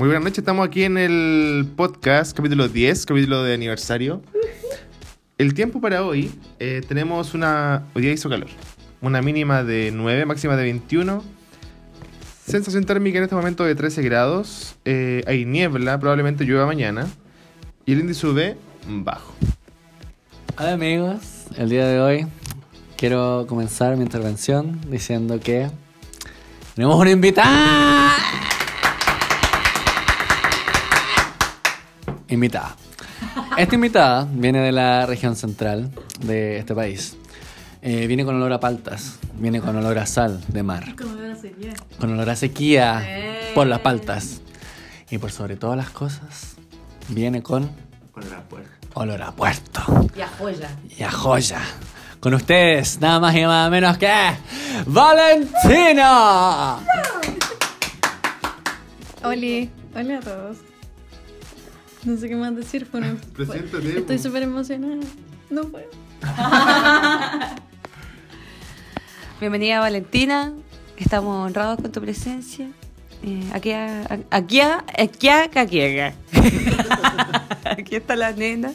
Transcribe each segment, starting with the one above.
Muy buenas noches, estamos aquí en el podcast, capítulo 10, capítulo de aniversario. El tiempo para hoy, eh, tenemos una... Hoy día hizo calor. Una mínima de 9, máxima de 21. Sensación térmica en este momento de 13 grados. Eh, hay niebla, probablemente llueva mañana. Y el índice UV bajo. Hola amigos, el día de hoy quiero comenzar mi intervención diciendo que tenemos una invitada. Invitada. Esta invitada viene de la región central de este país. Eh, viene con olor a paltas, viene con olor a sal de mar, Como de una sequía. con olor a sequía Eh. por las paltas. Y por sobre todas las cosas, viene con olor a puerto Y a joya. y a joya. Con ustedes, nada más y nada menos que Valentina. Oli, hola a todos. No sé qué más decir, bueno, Preséntate, estoy súper emocionada. No puedo. Bienvenida Valentina, estamos honrados con tu presencia. Eh, aquí, aquí, a- aquí, a- aquí, a- aquí está la nena.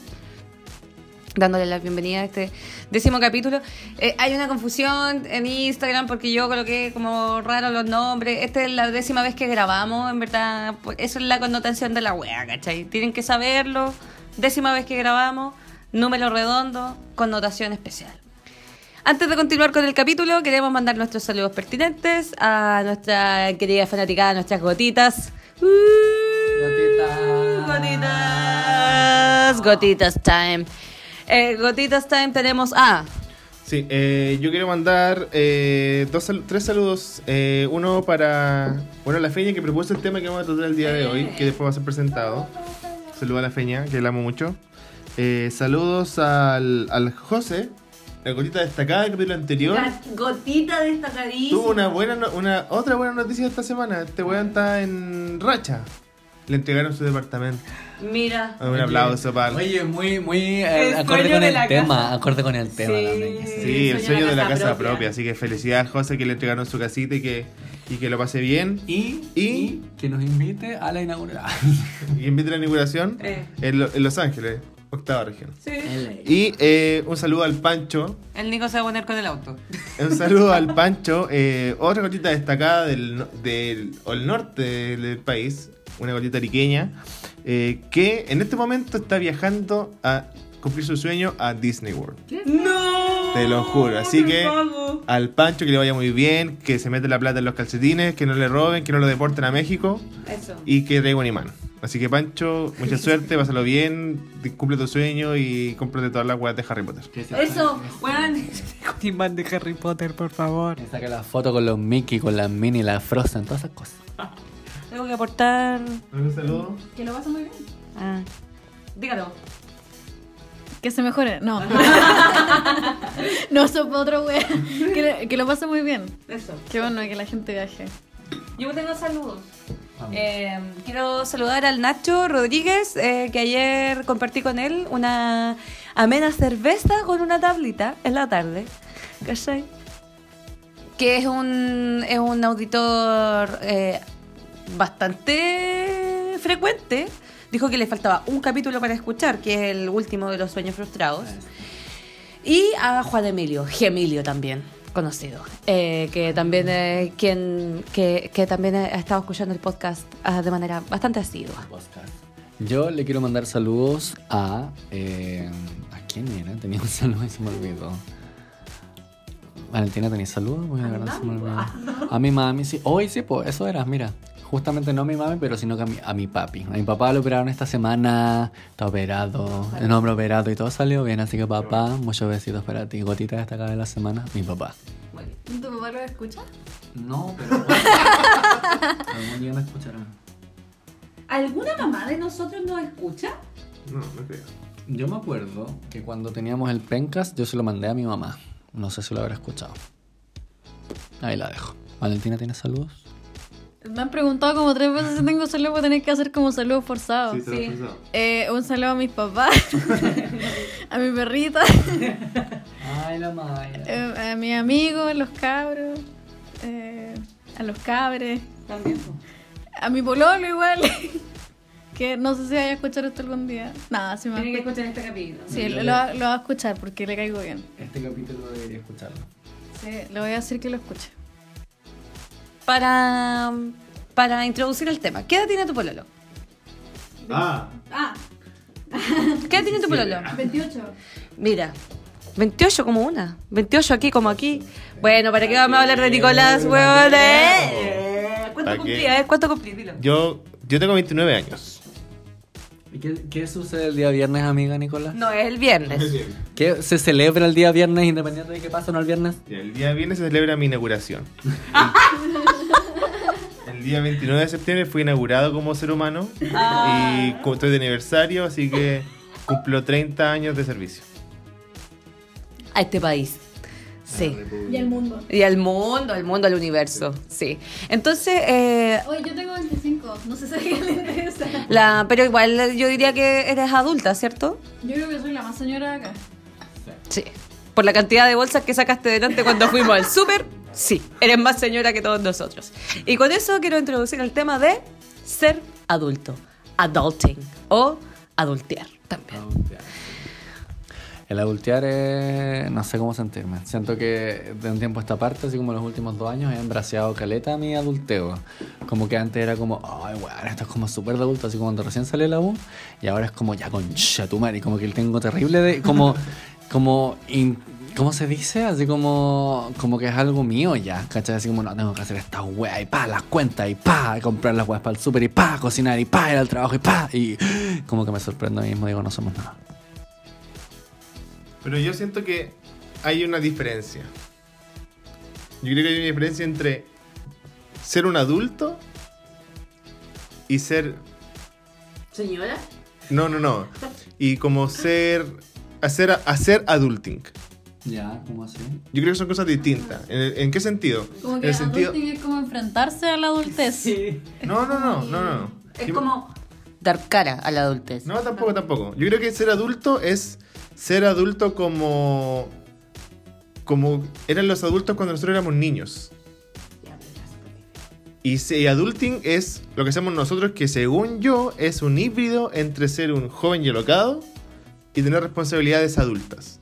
Dándole la bienvenida a este décimo capítulo. Eh, hay una confusión en Instagram porque yo coloqué como raro los nombres. Esta es la décima vez que grabamos, en verdad. pues, Eso es la connotación de la wea, ¿cachai? Tienen que saberlo. Décima vez que grabamos, número redondo, connotación especial. Antes de continuar con el capítulo, queremos mandar nuestros saludos pertinentes a nuestra querida fanática, a nuestras gotitas. Uh, Gotitas. Gotitas time. Eh, gotitas time tenemos a. Sí, eh, yo quiero mandar eh, dos tres saludos. Eh, uno para bueno, la Feña que propuso el tema que vamos a tratar el día de hoy, que después va a ser presentado. Saludos a la Feña, que la amo mucho. Eh, saludos al, al José, la gotita destacada del capítulo anterior. Gotita destacadísima. Tuvo una buena no- una otra buena noticia esta semana. Este weón está en racha. Le entregaron su departamento. Mira. Un aplauso para. Oye, muy, muy eh, El acorde con el tema, casa. acorde con el tema. Sí. también. Sí, el sueño de la casa propia. propia. Así que felicidades, José, que le entregaron su casita y que, y que lo pase bien. Y, Y- y que nos invite a la inauguración. Y invita a la inauguración Eh. en, Lo- en Los Ángeles, octava región. Sí. Y eh, un saludo al Pancho. El Nico se va a poner con el auto. Un saludo al Pancho. eh, otra gotita destacada del, del o el norte del, del país. Una gotita ariqueña. eh, que en este momento está viajando a cumplir su sueño a Disney World. ¡No! Te lo juro. Así ¡Qué que pago! al Pancho que le vaya muy bien, que se mete la plata en los calcetines, que no le roben, que no lo deporten a México Eso. y que traiga un imán. Así que Pancho, mucha suerte, pásalo bien, cumple tu sueño y cómprate todas las weas de Harry Potter. Eso, weón. Imán de Harry Potter, por favor. Que saque la foto con los Mickey, con las Minnie, la Frozen, todas esas cosas. Tengo que aportar. Un saludo. Que lo pase muy bien. Ah. Dígalo. Que se mejore. No. no, eso fue otro wea. Que, le- que lo pase muy bien. Eso. Qué bueno que la gente viaje. Yo tengo saludos. Eh, quiero saludar al Nacho Rodríguez, eh, que ayer compartí con él una amena cerveza con una tablita en la tarde. ¿Cachai? Que es un, es un auditor eh, bastante frecuente. Dijo que le faltaba un capítulo para escuchar, que es el último de los sueños frustrados. Y a Juan Emilio, Gemilio también, conocido, eh, que también quien que, que también ha estado escuchando el podcast ah, de manera bastante asidua. Yo le quiero mandar saludos a. eh, ¿A quién era? Tenía un saludo y se me olvidó. Valentina, ¿tenías saludos? Porque de verdad se me olvidó. A mi mami, sí. Hoy sí, pues eso era, mira. Justamente no a mi mami, pero sino que a mi, a mi papi. A mi papá lo operaron esta semana. Está operado, el hombro operado y todo salió bien. Así que papá, muchos besitos para ti. Gotita destacada de la semana, mi papá. ¿Tu papá lo escucha? No, pero. Algún día me escucharán. ¿Alguna mamá de nosotros nos escucha? No, no creo. Yo me acuerdo que cuando teníamos el Pencas, yo se lo mandé a mi mamá. No sé si lo habrá escuchado. Ahí la dejo. Valentina, ¿tienes saludos? Me han preguntado como tres veces si tengo saludo, voy a tener que hacer como saludo forzado. Sí. Eh, un saludo a mis papás, a mi perrita, Ay, la Maya. eh, a mis amigos, los cabros, eh, a los cabres, También. A mi pololo igual. que no sé si vaya a escuchar esto algún día. Nada, si me va a Tienen que escuchar. escuchar este capítulo. Sí, lo, lo va- lo va a escuchar porque le caigo bien. Este capítulo debería escucharlo. Sí, le voy a decir que lo escuche. Para, para introducir el tema, ¿qué edad tiene tu pololo? Ah, Ah, ¿Qué edad tiene tu pololo? 28. Mira, 28 como una. 28 aquí como aquí. Bueno, ¿para qué vamos a hablar de Nicolás, huevón? Eh, ¿Cuánto ¿Para cumplí? A ver, ¿cuánto cumplí? Dilo. yo, yo tengo 29 años. ¿Y qué, qué sucede el día viernes, amiga Nicolás? No, es el viernes. ¿Qué se celebra el día viernes independiente de qué pasa o no el viernes? El día viernes se celebra mi inauguración. El día 29 de septiembre fui inaugurado como ser humano y como estoy de aniversario, así que cumplo 30 años de servicio. A este país. Sí. Y el mundo. Y al mundo, al mundo, al universo. Sí. Entonces, eh, Oye, yo tengo 25. No sé si a alguien le interesa. la, pero igual yo diría que eres adulta, ¿cierto? Yo creo que soy la más señora de acá. Sí. Por la cantidad de bolsas que sacaste delante cuando fuimos al súper, sí, eres más señora que todos nosotros. Y con eso quiero introducir el tema de ser adulto, adulting o adultear también. El adultear es... no sé cómo sentirme. Siento que de un tiempo a esta parte, así como los últimos dos años, he embraceado caleta mi adulteo. Como que antes era como, ay, weón, esto es como súper de adulto, así como cuando recién salió la U. Y ahora es como, ya concha tu madre, y como que tengo terrible de... como... como in- ¿Cómo se dice? Así como, como que es algo mío ya, ¿cachai? Así como, no, tengo que hacer esta weá y pa, las cuentas y pa, comprar las weas para el súper y pa, cocinar y pa, ir al trabajo y pa. Y como que me sorprendo a mí mismo, digo, no somos nada. Pero yo siento que hay una diferencia. Yo creo que hay una diferencia entre ser un adulto y ser... ¿Señora? No, no, no. Y como ser... Hacer, hacer adulting. Ya, ¿cómo así? Yo creo que son cosas distintas. ¿En, en qué sentido? Como en que el sentido... adulting es como enfrentarse a la adultez. No, no, no, no, no. Es Yo- como dar cara a la adultez. No, tampoco, tampoco. Yo creo que ser adulto es ser adulto como. como eran los adultos cuando nosotros éramos niños. Y, se- y adulting es lo que hacemos nosotros, que según yo es un híbrido entre ser un joven y alocado y tener responsabilidades adultas.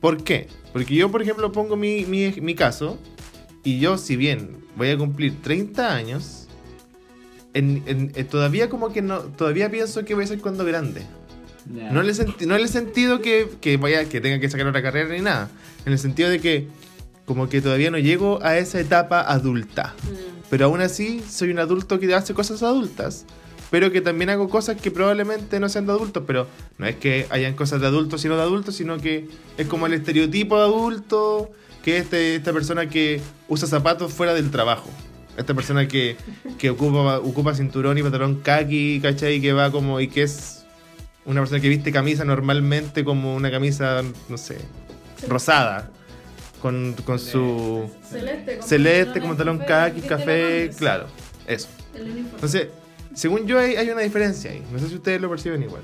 ¿Por qué? Porque yo, por ejemplo, pongo mi, mi, mi caso y yo, si bien voy a cumplir 30 años, en- en- eh, todavía como que no, todavía pienso que voy a ser cuando grande. No en el, senti- no en el sentido que, que vaya, que tenga que sacar otra carrera ni nada. En el sentido de que como que todavía no llego a esa etapa adulta. Pero aún así soy un adulto que hace cosas adultas. Pero que también hago cosas que probablemente no sean de adultos. Pero no es que hayan cosas de adultos sino de adultos, sino que es como el estereotipo de adulto, que es este, esta persona que usa zapatos fuera del trabajo. Esta persona que, que ocupa, ocupa cinturón y pantalón kaki, ¿cachai? Que va como y que es una persona que viste camisa normalmente como una camisa, no sé, rosada. Con, con su Celeste, como celeste, pantalón café, kaki, ¿viste café, los claro, eso. Entonces, según yo hay, hay una diferencia ahí. No sé si ustedes lo perciben igual.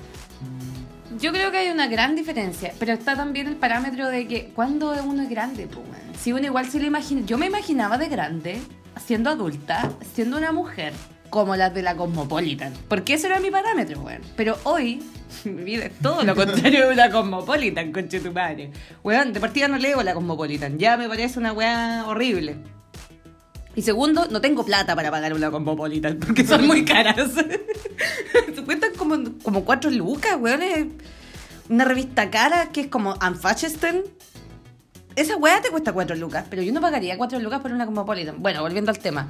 Yo creo que hay una gran diferencia, pero está también el parámetro de que cuando uno es grande, pues, si uno igual se lo imagina, yo me imaginaba de grande, siendo adulta, siendo una mujer como las de la Cosmopolitan, porque ese era mi parámetro, weón. Pero hoy mi vida es todo lo contrario de una Cosmopolitan, conche tu madre. Weón, de partida no leo la Cosmopolitan, ya me parece una weá horrible. Y segundo, no tengo plata para pagar una Cosmopolitan, porque son muy caras. Se cuestan como, como cuatro lucas, weón. es Una revista cara que es como Unfashioned. Esa weá te cuesta cuatro lucas, pero yo no pagaría cuatro lucas por una Cosmopolitan. Bueno, volviendo al tema.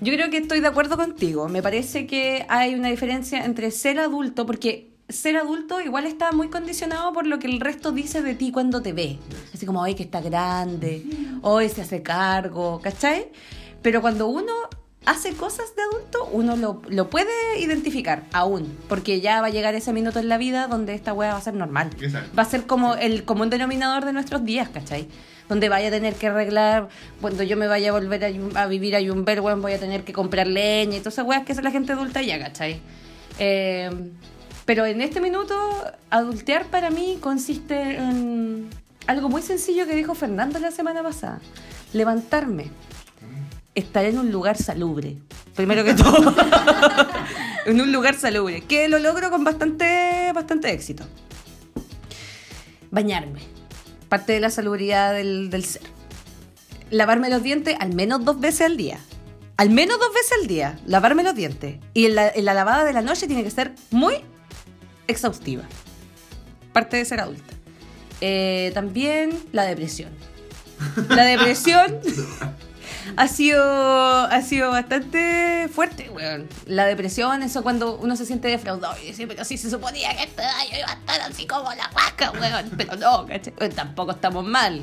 Yo creo que estoy de acuerdo contigo. Me parece que hay una diferencia entre ser adulto, porque ser adulto igual está muy condicionado por lo que el resto dice de ti cuando te ve. Así como, hoy que está grande, hoy se hace cargo, ¿cachai? Pero cuando uno hace cosas de adulto, uno lo, lo puede identificar aún, porque ya va a llegar ese minuto en la vida donde esta weá va a ser normal. Exacto. Va a ser como el común denominador de nuestros días, ¿cachai? Donde vaya a tener que arreglar, cuando yo me vaya a volver a, vivir a Yumber, weón, voy a tener que comprar leña y todas esas weas que hace la gente adulta ya, ¿cachai? Eh, pero en este minuto, adultear para mí consiste en algo muy sencillo que dijo Fernando la semana pasada. Levantarme, estar en un lugar salubre, primero que todo. en un lugar salubre. Que lo logro con bastante, bastante éxito. Bañarme. Parte de la salubridad del, ser. Lavarme los dientes al menos dos veces al día. Al menos dos veces al día. Lavarme los dientes. Y en la, en la lavada de la noche tiene que ser muy exhaustiva. Parte de ser adulta. Eh, también la depresión. La depresión ha sido, ha sido bastante fuerte, weón. La depresión, eso cuando uno se siente defraudado y dice, pero sí se suponía que este año iba a estar así como la vaca, weón. Pero no, ¿cachai? Tampoco estamos mal.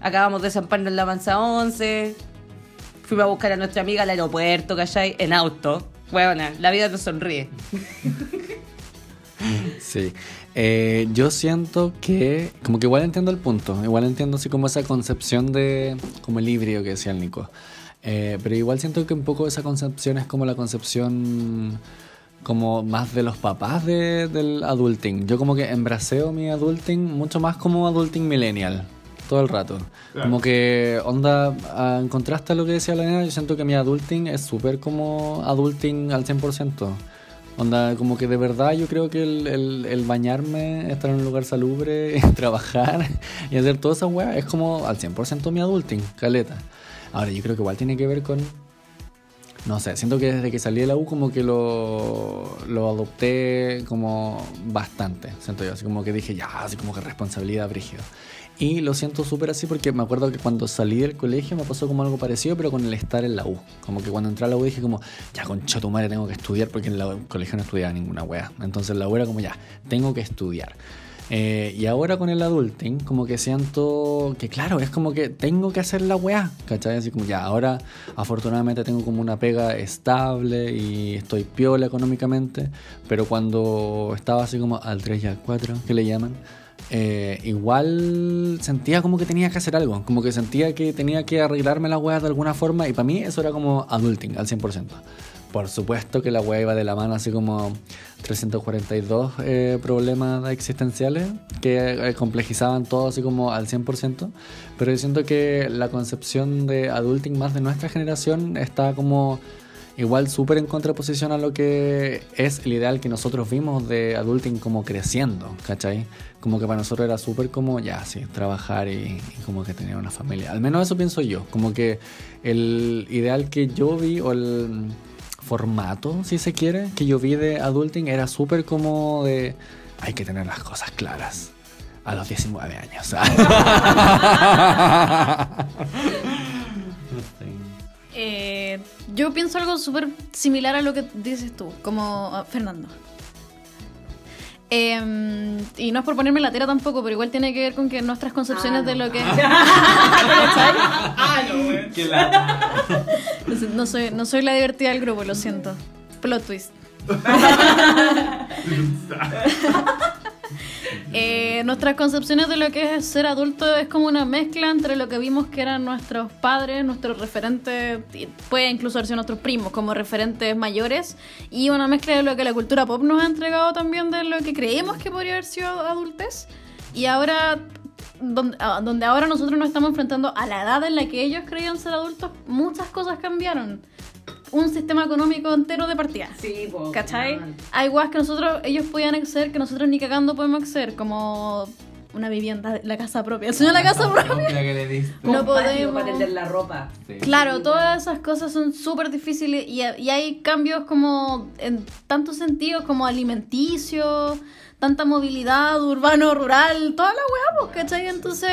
Acabamos de zamparnos en la mansa 11. Fuimos a buscar a nuestra amiga al aeropuerto, ¿cachai? En auto. Weón, la vida nos sonríe. Sí. Eh, yo siento que, como que igual entiendo el punto, igual entiendo así como esa concepción de, como el híbrido que decía el Nico. Eh, pero igual siento que un poco esa concepción es como la concepción como más de los papás de- del adulting. Yo como que embraceo mi adulting mucho más como adulting millennial. Todo el rato. Claro. Como que, onda, ah, en contraste a lo que decía la nena, yo siento que mi adulting es súper como adulting al 100%. Onda, como que de verdad yo creo que el, el- bañarme, estar en un lugar salubre, trabajar y hacer todas esas weas es como al 100% mi adulting, caleta. Ahora, yo creo que igual tiene que ver con. No sé, siento que desde que salí de la U como que lo, lo adopté como bastante, siento yo, así como que dije, ya, así como que responsabilidad brígida. Y lo siento súper así porque me acuerdo que cuando salí del colegio me pasó como algo parecido, pero con el estar en la U. Como que cuando entré a la U dije como, ya concha tu madre tengo que estudiar porque en la colegio no estudiaba ninguna wea. Entonces la U era como, ya, tengo que estudiar. Eh, y ahora con el adulting, como que siento que, claro, es como que tengo que hacer la weá, ¿cachai? Así como ya, ahora afortunadamente tengo como una pega estable y estoy piola económicamente, pero cuando estaba así como al 3 y al 4, que le llaman, eh, igual sentía como que tenía que hacer algo, como que sentía que tenía que arreglarme la weá de alguna forma y para mí eso era como adulting al 100%. Por supuesto que la weá iba de la mano así como 342 eh, problemas existenciales que eh, complejizaban todo así como al 100%, pero yo siento que la concepción de adulting más de nuestra generación está como igual súper en contraposición a lo que es el ideal que nosotros vimos de adulting como creciendo, ¿cachai? Como que para nosotros era súper como, ya, sí, trabajar y, y como que tener una familia. Al menos eso pienso yo, como que el ideal que yo vi o el formato, si se quiere, que yo vi de adulting era súper como de, hay que tener las cosas claras. A los 19 años. Eh, yo pienso algo súper similar a lo que dices tú, como ah, Fernando. Em, y no es por ponerme la tela tampoco, pero igual tiene que ver con que nuestras concepciones de lo que... No sé, No soy, no soy la divertida del grupo, lo siento. Plot twist. Eh, nuestras concepciones de lo que es ser adulto es como una mezcla entre lo que vimos que eran nuestros padres, nuestros referentes, puede incluso sido nuestros primos como referentes mayores, y una mezcla de lo que la cultura pop nos ha entregado también de lo que creemos que podría haber sido adultez. Y ahora, donde, ah, donde ahora nosotros nos estamos enfrentando a la edad en la que ellos creían ser adultos, muchas cosas cambiaron. Un sistema económico entero de partida. Sí, po, ¿Cachai? Hay guas que nosotros, ellos podían acceder, que nosotros ni cagando podemos acceder, como una vivienda, la casa propia. No la casa propia. No Con patio podemos. Para tender la ropa. Claro, todas esas cosas son súper difíciles y, y hay cambios como en tantos sentidos como alimenticio, tanta movilidad urbano-rural, toda la weá, pues, ¿cachai? Entonces,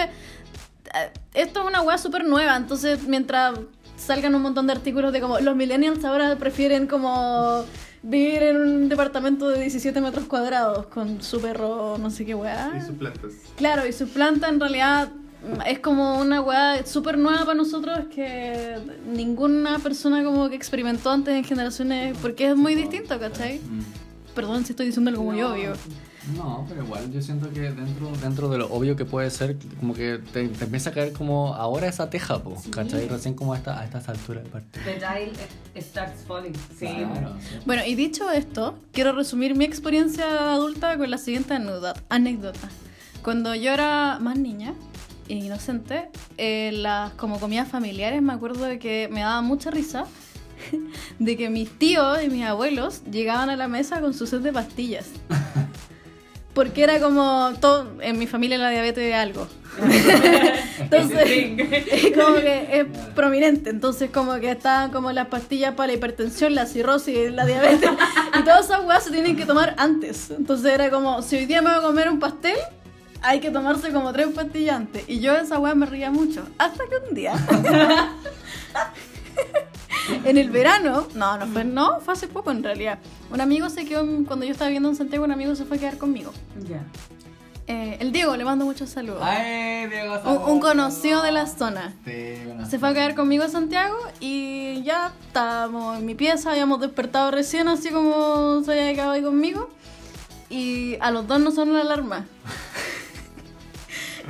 eh, esto es una weá súper nueva, entonces mientras salgan un montón de artículos de como los millennials ahora prefieren como vivir en un departamento de 17 metros cuadrados con su perro, no sé qué weá. Y sus plantas. Claro, y su planta en realidad mm, es como una weá súper nueva para nosotros que ninguna persona como que experimentó antes en generaciones, porque es muy distinto, ¿cachai? Perdón si estoy diciendo algo muy obvio. No, pero igual yo siento que dentro, dentro de lo obvio que puede ser, como que te, te empieza a caer como ahora esa teja, po, ¿cachai? Recién como a, esta, a estas alturas del partido. The tile starts falling. Sí. Claro, sí. Bueno, y dicho esto, quiero resumir mi experiencia adulta con la siguiente anécdota. anécdota. Cuando yo era más niña e inocente, eh, las como comidas familiares me acuerdo de que me daba mucha risa de que mis tíos y mis abuelos llegaban a la mesa con su set de pastillas. Porque era como todo, en mi familia la diabetes es algo. Entonces, es como que es prominente. Entonces, como que estaban como las pastillas para la hipertensión, la cirrosis, la diabetes. Y todas esas weas se tienen que tomar antes. Entonces, era como, si hoy día me voy a comer un pastel, hay que tomarse como tres pastillas antes. Y yo esa wea me ría mucho. Hasta que un día. en el verano, no, no fue, no, fue hace poco en realidad. Un amigo se quedó, cuando yo estaba viviendo en Santiago, un amigo se fue a quedar conmigo. Ya. Eh, el Diego, le mando muchos saludos. Ay, Diego Un, un conocido de la zona. Sí, bueno. Se fue a quedar conmigo a Santiago y ya estábamos en mi pieza, habíamos despertado recién, así como se había quedado ahí conmigo. Y a los dos nos sonó la alarma.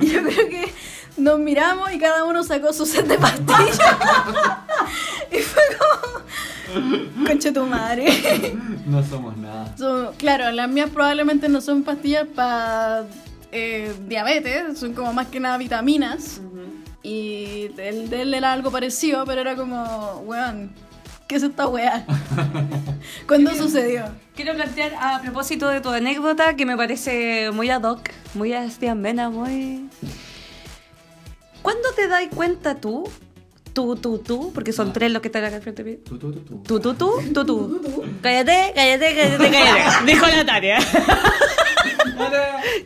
y yo creo que nos miramos y cada uno sacó su set de pastillas. y fue como. Conche tu madre. No somos nada. Claro, las mías probablemente no son pastillas para diabetes, son como más que nada vitaminas. Y el de él era algo parecido, pero era como, weón, ¿qué es esta weá? ¿Cuándo sucedió? Quiero plantear a propósito de tu anécdota que me parece muy ad hoc, muy a Esteban Mena, muy. ¿Cuándo te das cuenta tú? Tú, tú, tú, porque son Ah. tres los que están acá al frente mío. Tú, tú, tú, tú. Tú, tú, tú, tú, tú. Cállate, cállate, cállate, cállate. Dijo la Tania.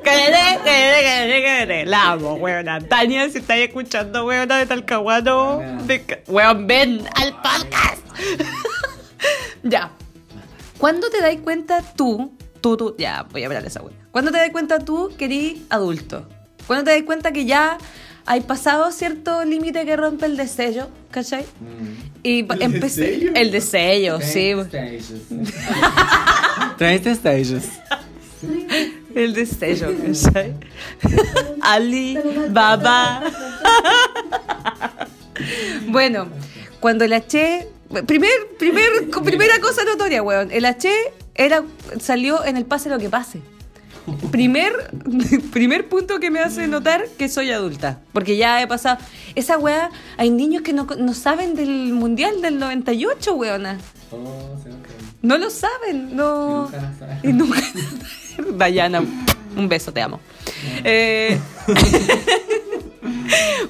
Cállate, cállate, cállate, cállate. La amo, weona. Tania, si estáis escuchando, weona, de Talcahuano. de ca- Weón, ven al podcast. ya. ¿Cuándo te das cuenta tú, tú, tú, ya, voy a hablar de esa weona. ¿Cuándo te das cuenta tú que eres adulto? ¿Cuándo te das cuenta que ya hay pasado cierto límite que rompe el desello, ¿cachai? Y pa- empecé. desello? El desello, sí. Treinta stages. El destello, ¿cachai? Ali, Baba. bueno, cuando el H. Primer, primer, primera cosa notoria, weón. El H era, salió en el pase lo que pase. Primer, primer punto que me hace notar que soy adulta. Porque ya he pasado. Esa weá, hay niños que no, no saben del mundial del 98, weona. Oh, sí, ok. No lo saben, no. Y nunca lo saben. Y nunca. Dayana, un beso, te amo. Eh...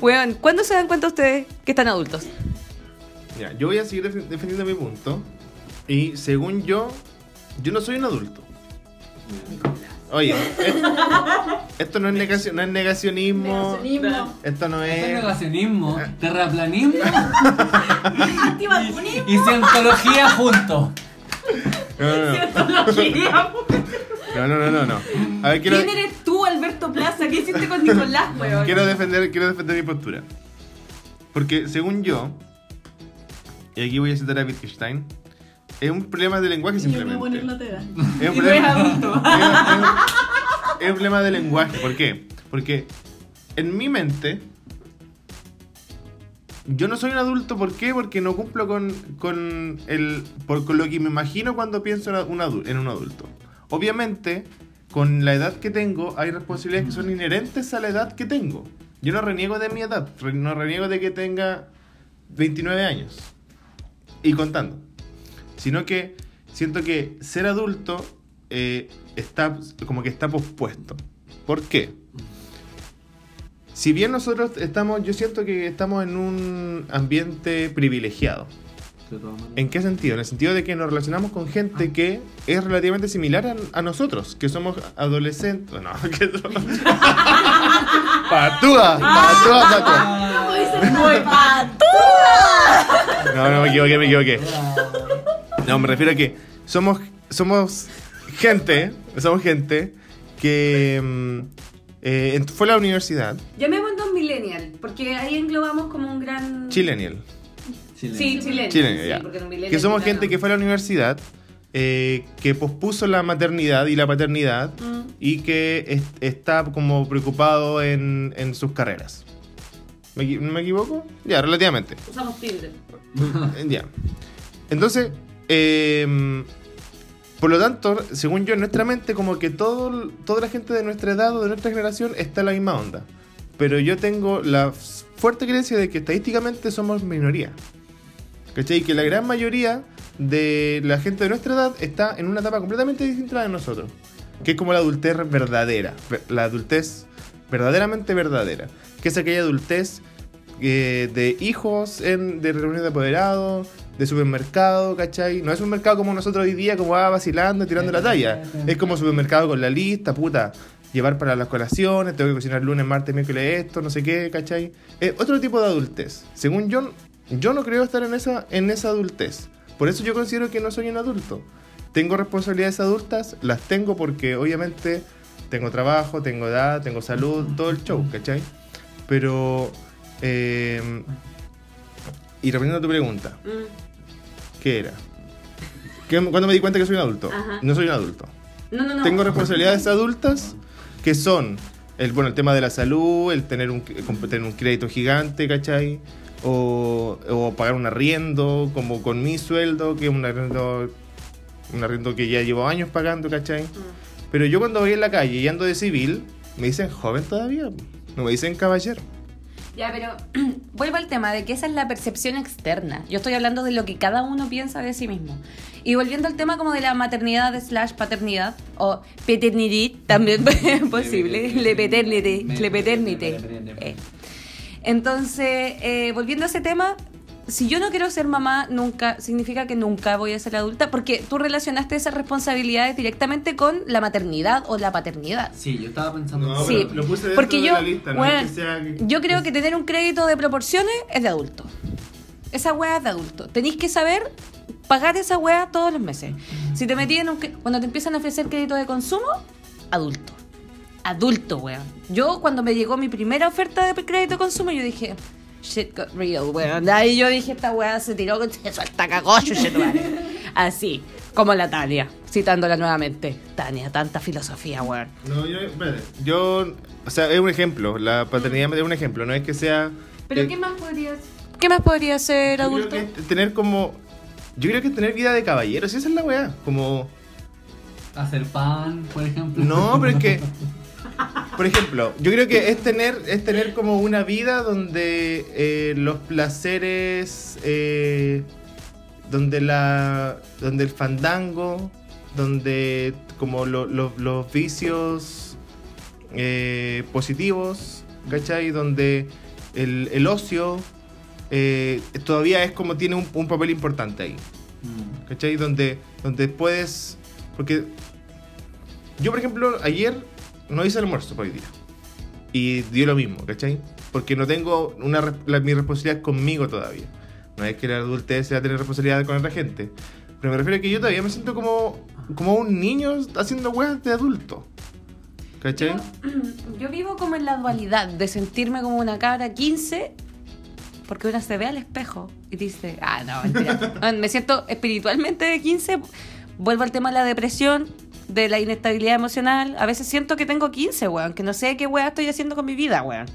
Weón, ¿cuándo se dan cuenta ustedes que están adultos? Ya, yo voy a seguir def- defendiendo mi punto. Y según yo, yo no soy un adulto. Oye, es- esto no es, negacio- no es negacionismo. Negacionismo. Esto no Esto es es. negacionismo, terraplanismo Antivacunismo. y cientología juntos. No, no, no. No, no, no, no, no. A ver, quiero, ¿Quién eres tú, Alberto Plaza? ¿Qué hiciste con Nicolás, weón? quiero, defender, quiero defender mi postura. Porque según yo, y aquí voy a citar a Wittgenstein, es un problema de lenguaje Y yo poner simplemente. la tela. Es un problema, adulto. es un- problema de lenguaje. ¿Por qué? Porque en mi mente, yo no soy un adulto. ¿Por qué? Porque no cumplo con, con, el, por, con lo que me imagino cuando pienso en un, adu- en un adulto. Obviamente, con la edad que tengo, hay responsabilidades que son inherentes a la edad que tengo. Yo no reniego de mi edad, no reniego de que tenga 29 años y contando sino que siento que ser adulto eh, está como que está pospuesto. ¿Por qué? Si bien nosotros estamos, yo siento que estamos en un ambiente privilegiado. ¿En qué sentido? En el sentido de que nos relacionamos con gente que es relativamente similar a, a nosotros, que somos adolescentes. No, que somos. ¡Patúa! ¡Patúa, patúa! Muy pato. No, no, me equivoqué, me equivoqué. No, me refiero a que somos, somos gente, somos gente que mm, eh, fue a la universidad, Llamémonos millennial, porque ahí englobamos como un gran... chilenial, Sí, chileno. Chilenial, sí, ya. porque un millennial que somos gente no. que fue a la universidad, eh, que pospuso la maternidad y la paternidad Mm. y que es- está como preocupado en, en sus carreras. ¿Me, ¿Me equivoco? Ya, relativamente. Usamos Tinder. Ya. Entonces, eh, por lo tanto, según yo, en nuestra mente, como que todo, toda la gente de nuestra edad o de nuestra generación está en la misma onda. Pero yo tengo la fuerte creencia de que estadísticamente somos minoría. ¿Cachai? Que la gran mayoría de la gente de nuestra edad está en una etapa completamente distinta de nosotros. Que es como la adultez verdadera. ver- La adultez verdaderamente verdadera. Que es aquella adultez eh, de hijos, en, de reuniones de apoderados, de supermercado, ¿cachai? No es un mercado como nosotros hoy día, como va vacilando, tirando la talla. Es como supermercado con la lista, puta. Llevar para las colaciones, tengo que cocinar lunes, martes, miércoles esto, no sé qué, ¿cachai? Es otro tipo de adultez. Según yo, yo no creo estar en esa, en esa adultez. Por eso yo considero que no soy un adulto. Tengo responsabilidades adultas, las tengo porque obviamente tengo trabajo, tengo edad, tengo salud, todo el show, ¿cachai? Pero... eh, y respondiendo a tu pregunta, ¿qué era? ¿Qué- ¿Cuándo me di cuenta que soy un adulto? Ajá. No soy un adulto. No, no, no. Tengo responsabilidades adultas que son el, bueno, el tema de la salud, el tener un, tener un crédito gigante, ¿cachai? O, o pagar un arriendo, como con mi sueldo, que es un arriendo, un arriendo que ya llevo años pagando, ¿cachai? Pero yo cuando voy en la calle y ando de civil, me dicen joven todavía, no me dicen caballero. Ya, pero vuelvo al tema de que esa es la percepción externa. Yo estoy hablando de lo que cada uno piensa de sí mismo. Y volviendo al tema como de la maternidad slash paternidad o paternidad, también es posible. Le paternity, le paternity. Eh. Entonces, eh, volviendo a ese tema, si yo no quiero ser mamá nunca, significa que nunca voy a ser adulta, porque tú relacionaste esas responsabilidades directamente con la maternidad o la paternidad. Sí, yo estaba pensando. No, Sí, pero lo puse dentro porque de yo, la lista, no es weón, que sea que- yo creo que tener un crédito de proporciones es de adulto. Esa weá es de adulto. Tenéis que saber pagar esa weá todos los meses. Si te metí en un... Cuando te empiezan a ofrecer crédito de consumo, adulto. Adulto, weón. Yo cuando me llegó mi primera oferta de crédito de consumo, yo dije... Shit got real, weón. Ahí yo dije, esta weá se tiró con se suelta cagollo, shit, weón. Así, como la Tania, citándola nuevamente. Tania, tanta filosofía, weón. No, yo, espérate, yo, o sea, es un ejemplo, la paternidad es un ejemplo, no es que sea... ¿Pero eh, qué más podría ¿Qué más podría ser Yo adulto? creo que es tener como. Yo creo que es tener vida de caballero, si esa es la weá. Como. Hacer pan, por ejemplo. No, pero es que. Por ejemplo, yo creo que es tener, es tener como una vida donde eh, los placeres. eh, donde la. donde el fandango. Donde como lo- lo- los vicios eh, positivos, ¿cachai? Donde el, ocio todavía es como tiene un, papel importante ahí. ¿Cachai? Donde, donde puedes. Porque yo, por ejemplo, ayer no hice almuerzo para hoy día. Y dio lo mismo, ¿cachai? Porque no tengo una, la- mi responsabilidad conmigo todavía. No es que la adultez sea tener responsabilidad con otra gente. Pero me refiero a que yo todavía me siento como, como un niño haciendo weas de adulto. ¿Cachai? Yo, yo vivo como en la dualidad de sentirme como una cabra 15 porque una se ve al espejo y dice, ah, no, mentira. Me siento espiritualmente de 15. Vuelvo al tema de la depresión, de la inestabilidad emocional. A veces siento que tengo 15, weón, que no sé qué weá estoy haciendo con mi vida, weón.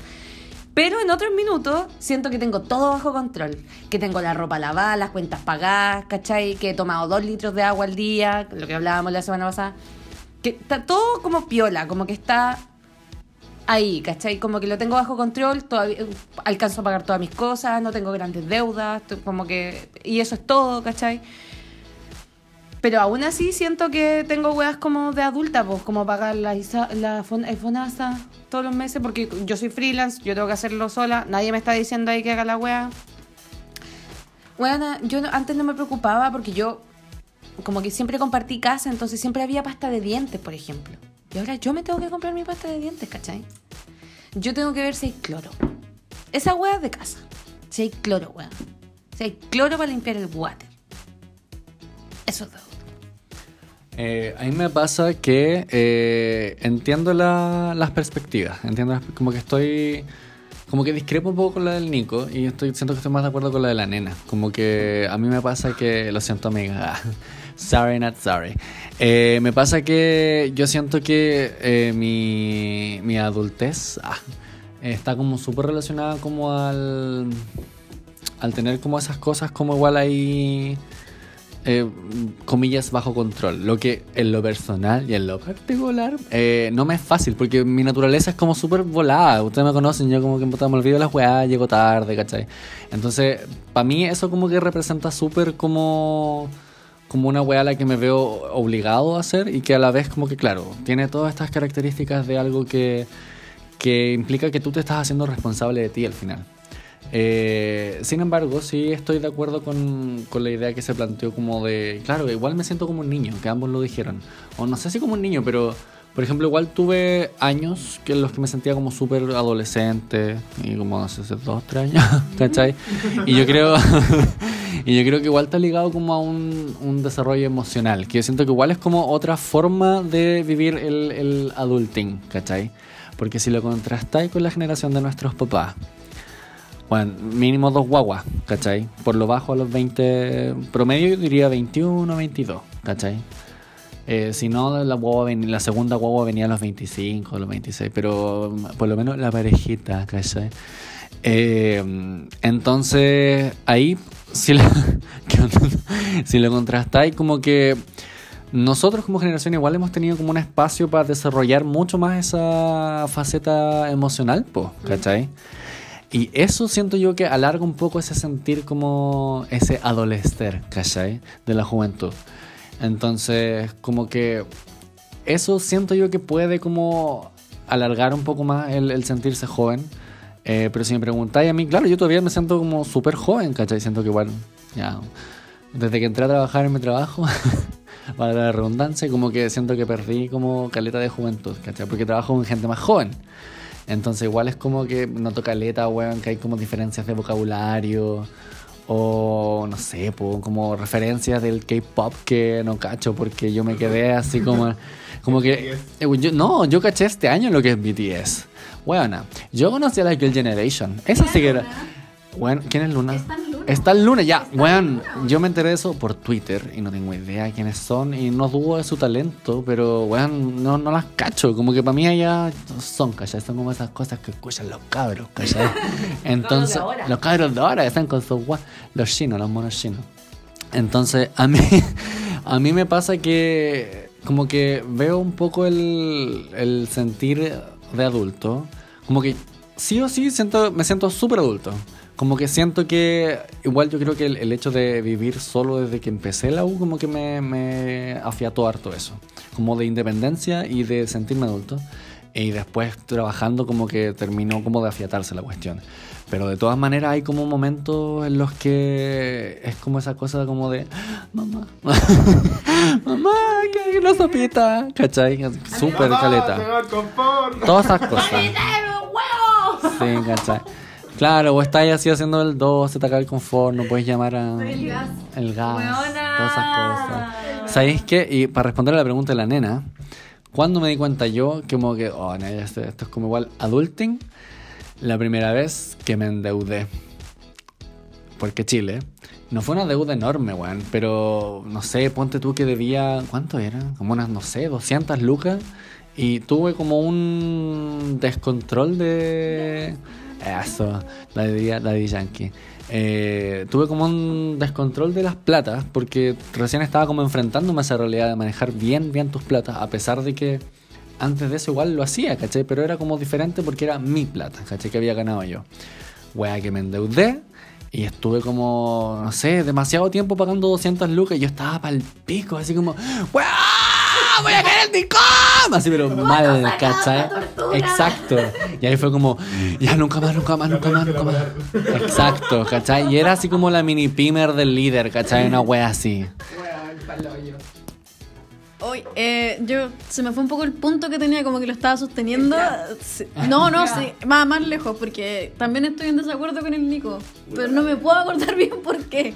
Pero en otros minutos siento que tengo todo bajo control. Que tengo la ropa lavada, las cuentas pagadas, ¿cachai? Que he tomado dos litros de agua al día, lo que hablábamos la semana pasada. Que está todo como piola, como que está ahí, ¿cachai? Como que lo tengo bajo control, todavía alcanzo a pagar todas mis cosas, no tengo grandes deudas, como que... Y eso es todo, ¿cachai? Pero aún así siento que tengo weas como de adulta, pues, como pagar la, ISA- la FONASA todos los meses, porque yo soy freelance, yo tengo que hacerlo sola, nadie me está diciendo ahí que haga la wea. Bueno, yo antes no me preocupaba porque yo como que siempre compartí casa, entonces siempre había pasta de dientes, por ejemplo. Y ahora yo me tengo que comprar mi pasta de dientes, ¿cachai? Yo tengo que ver si hay cloro. Esa wea es de casa. Si hay cloro, weón. Si hay cloro para limpiar el water. Eso es adulto. Eh, a mí me pasa que eh, entiendo la- las perspectivas, entiendo como que estoy, como que discrepo un poco con la del Nico y estoy siento que estoy más de acuerdo con la de la nena, como que a mí me pasa que, lo siento amiga, sorry not sorry, Eh, me pasa que yo siento que mi, mi adultez ah, está como súper relacionada como al, al tener como esas cosas como igual ahí eh, comillas, bajo control. Lo que en lo personal y en lo particular eh, no me es fácil, porque mi naturaleza es como súper volada. Ustedes me conocen, yo como que me olvido las weas, llego tarde, ¿cachai? Entonces, para mí eso como que representa súper como como una weá la que me veo obligado a hacer y que a la vez como que, claro, tiene todas estas características de algo que, que implica que tú te estás haciendo responsable de ti al final. Eh, sin embargo, sí estoy de acuerdo con, la idea que se planteó como de, claro, igual me siento como un niño, que ambos lo dijeron. O no sé si como un niño, pero por ejemplo, igual tuve años que los que me sentía como súper adolescente, y como hace dos, tres años, ¿cachai? Y yo creo, y yo creo que igual está ligado como a un, un, desarrollo emocional, que yo siento que igual es como otra forma de vivir el, el adulting, ¿cachai? Porque si lo contrastáis con la generación de nuestros papás, bueno, mínimo dos guaguas, ¿cachai? Por lo bajo a los 20, promedio yo diría 21, 22, ¿cachai? Eh, si no, la, guagua la segunda guagua venía a los 25, a los 26, pero por lo menos la parejita, ¿cachai? Eh, entonces, ahí, si lo, contrastáis, como que nosotros como generación igual hemos tenido como un espacio para desarrollar mucho más esa faceta emocional, ¿cachai? Y eso siento yo que alarga un poco ese sentir como ese adolecer, ¿cachai? De la juventud. Entonces, como que eso siento yo que puede como alargar un poco más el, sentirse joven. Eh, pero si me preguntáis a mí, claro, yo todavía me siento como súper joven, ¿cachai? Siento que igual, ya, desde que entré a trabajar en mi trabajo, para la redundancia, como que siento que perdí como caleta de juventud, ¿cachai? Porque trabajo con gente más joven. Entonces igual es como que noto caleta, weón, que hay como diferencias de vocabulario o no sé, como referencias del K-pop que no cacho porque yo me quedé así como como que eh, yo, no, yo caché este año lo que es BTS. Bueno, yo conocí a la Girl Generation. Esa sí que era bueno, ¿quién es Luna? Está el lunes, ya. Bueno, yo me enteré de eso por Twitter y no tengo idea quiénes son y no dudo de su talento, pero bueno, no, no las cacho. Como que para mí allá son, ¿cachai? Son como esas cosas que escuchan los cabros, ¿cachai? Entonces, los cabros de ahora están con sus los chinos, los monos chinos. Entonces, a mí, a mí me pasa que como que veo un poco el, el sentir de adulto. Como que sí o sí siento, me siento súper adulto. Como que siento que, igual yo creo que el, hecho de vivir solo desde que empecé la U, como que me, me afiató harto eso. Como de independencia y de sentirme adulto. Y después trabajando como que terminó como de afiatarse la cuestión. Pero de todas maneras hay como momentos en los que es como esa cosa como de mamá, mamá, que hay una sopita, ¿cachai? Súper caleta. Todas esas cosas. Sí, ¿cachai? Claro, o estáis así haciendo el 2, se te acaba el confort, no puedes llamar a. El gas. El gas. Todas esas cosas. ¿Sabéis qué? Y para responder a la pregunta de la nena, cuando me di cuenta yo, que como que, oh, esto, esto es como igual adulting, la primera vez que me endeudé. Porque Chile. No fue una deuda enorme, weón, pero no sé, ponte tú que debía, ¿cuánto era? Como unas, no sé, 200 lucas. Y tuve como un descontrol de eso, la de, la de Yankee. Eh, tuve como un descontrol de las platas porque recién estaba como enfrentándome a esa realidad de manejar bien, bien tus platas, a pesar de que antes de eso igual lo hacía, ¿cachai? Pero era como diferente porque era mi plata, ¿cachai? Que había ganado yo. Wea, que me endeudé y estuve como, no sé, demasiado tiempo pagando 200 lucas y yo estaba para el pico, así como, ¡Wea! ¡Voy a en DICOM! Así, pero mal, ¿cachai? Exacto. Y ahí fue como, ya nunca más, nunca más, nunca más, nunca más. Exacto, ¿cachai? Y era así como la mini pimer del líder, ¿cachai? Una wea así. Hoy, eh, yo se me fue un poco el punto que tenía, como que lo estaba sosteniendo. No, no, sí, más, más lejos, porque también estoy en desacuerdo con el Nico. Pero no me puedo acordar bien por qué.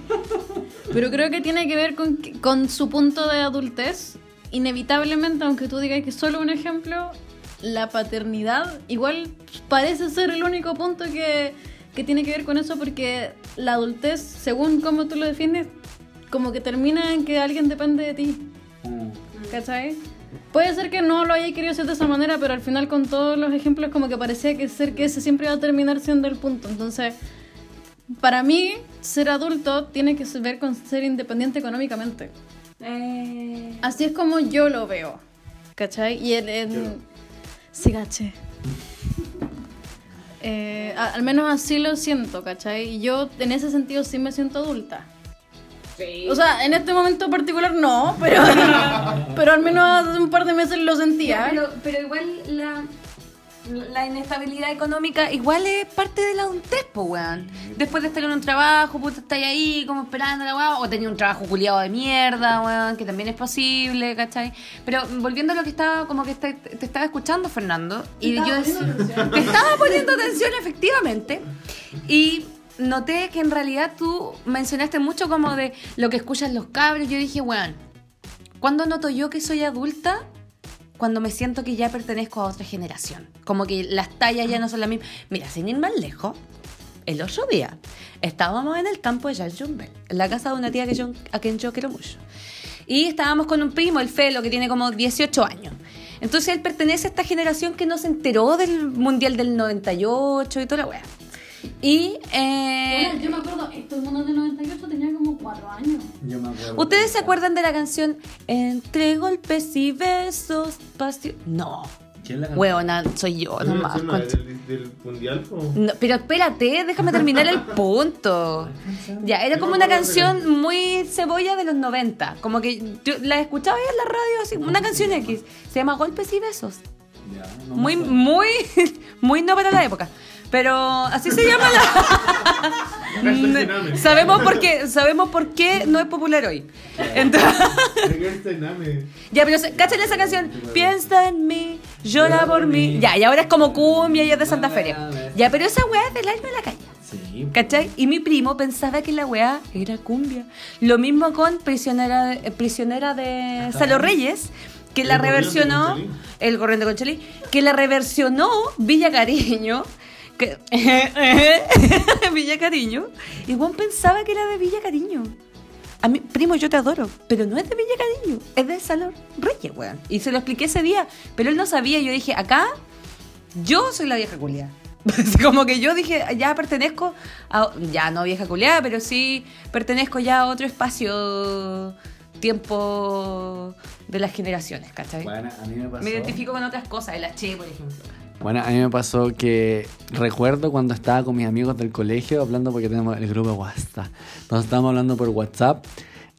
Pero creo que tiene que ver con, con su punto de adultez inevitablemente, aunque tú digas que es solo un ejemplo, la paternidad igual parece ser el único punto que, tiene que ver con eso porque la adultez, según como tú lo defines, como que termina en que alguien depende de ti. Mm. ¿Cachai? Puede ser que no lo haya querido hacer de esa manera, pero al final con todos los ejemplos como que parecía que ser que ese siempre iba a terminar siendo el punto. Entonces, para mí, ser adulto tiene que ver con ser independiente económicamente. Eh, Así es como yo lo veo. ¿Cachai? Y en. en... Sí, gache. Eh, a- al menos así lo siento, ¿cachai? Y yo en ese sentido sí me siento adulta. O sea, en este momento particular no, pero, pero al menos hace un par de meses lo sentía. pero, pero igual la, la inestabilidad económica igual es parte de la adultez, po, weón. Después de estar en un trabajo, puta, estáis ahí como esperando la weón, o tenía un trabajo culiado de mierda, weón, que también es posible, ¿cachai? Pero volviendo a lo que estaba, como que te, te estaba escuchando, Fernando, y yo decía- te estaba poniendo atención, efectivamente, y noté que en realidad tú mencionaste mucho como de lo que escuchan los cabros, yo dije, weón, ¿cuándo noto yo que soy adulta? Cuando me siento que ya pertenezco a otra generación. Como que las tallas ya no son las mismas. Mira, sin ir más lejos, el otro día estábamos en el campo de Jean Jumbel, en la casa de una tía que yo, a quien yo quiero mucho. Y estábamos con un primo, el Felo, que tiene como 18 años. Entonces él pertenece a esta generación que no se enteró del Mundial del 98 y toda la wea. Y eh, Bueno, yo me acuerdo, todo el mundo del 98 tenía como 4 años. Yo me acuerdo. ¿Ustedes se acuerdan de la canción Entre golpes y besos, pasión? No. ¿Quién la? Hueona, soy yo nomás. concha. del, del mundial? No, pero espérate, déjame terminar el punto. Ya, era como una canción muy cebolla de los 90. Como que yo la escuchaba ahí en la radio, así, una canción X. Se llama Golpes y Besos. Ya, no Muy, muy, muy no para la época. Pero así se llama la. sabemos por qué, sabemos por qué no es popular hoy. Entonces, ya, pero ¿cachan esa canción? Piensa en mí, llora por mí. Ya, y ahora es como cumbia y es de Santa Feria. Ya, pero esa weá es del alma de la calle. Sí. ¿Cachai? Y mi primo pensaba que la weá era cumbia. Lo mismo con Prisionera de, eh, prisionera de Salo Reyes, que la reversionó. El Gorrión de Conchalí. Que la reversionó Villa Cariño. Que, Villa Cariño. Y Juan pensaba que era de Villa Cariño. A mí, primo, yo te adoro, pero no es de Villa Cariño, es de Salor Reyes, weón. Y se lo expliqué ese día, pero él no sabía. Yo dije, acá, yo soy la vieja culiada. Como que yo dije, ya pertenezco a, ya no vieja culiada, pero sí pertenezco ya a otro espacio, tiempo de las generaciones, ¿cachai? Bueno, a mí me pasó. Me identifico con otras cosas, el H, por ejemplo. Bueno, a mí me pasó que recuerdo cuando estaba con mis amigos del colegio hablando porque tenemos el grupo WhatsApp. Entonces estábamos hablando por WhatsApp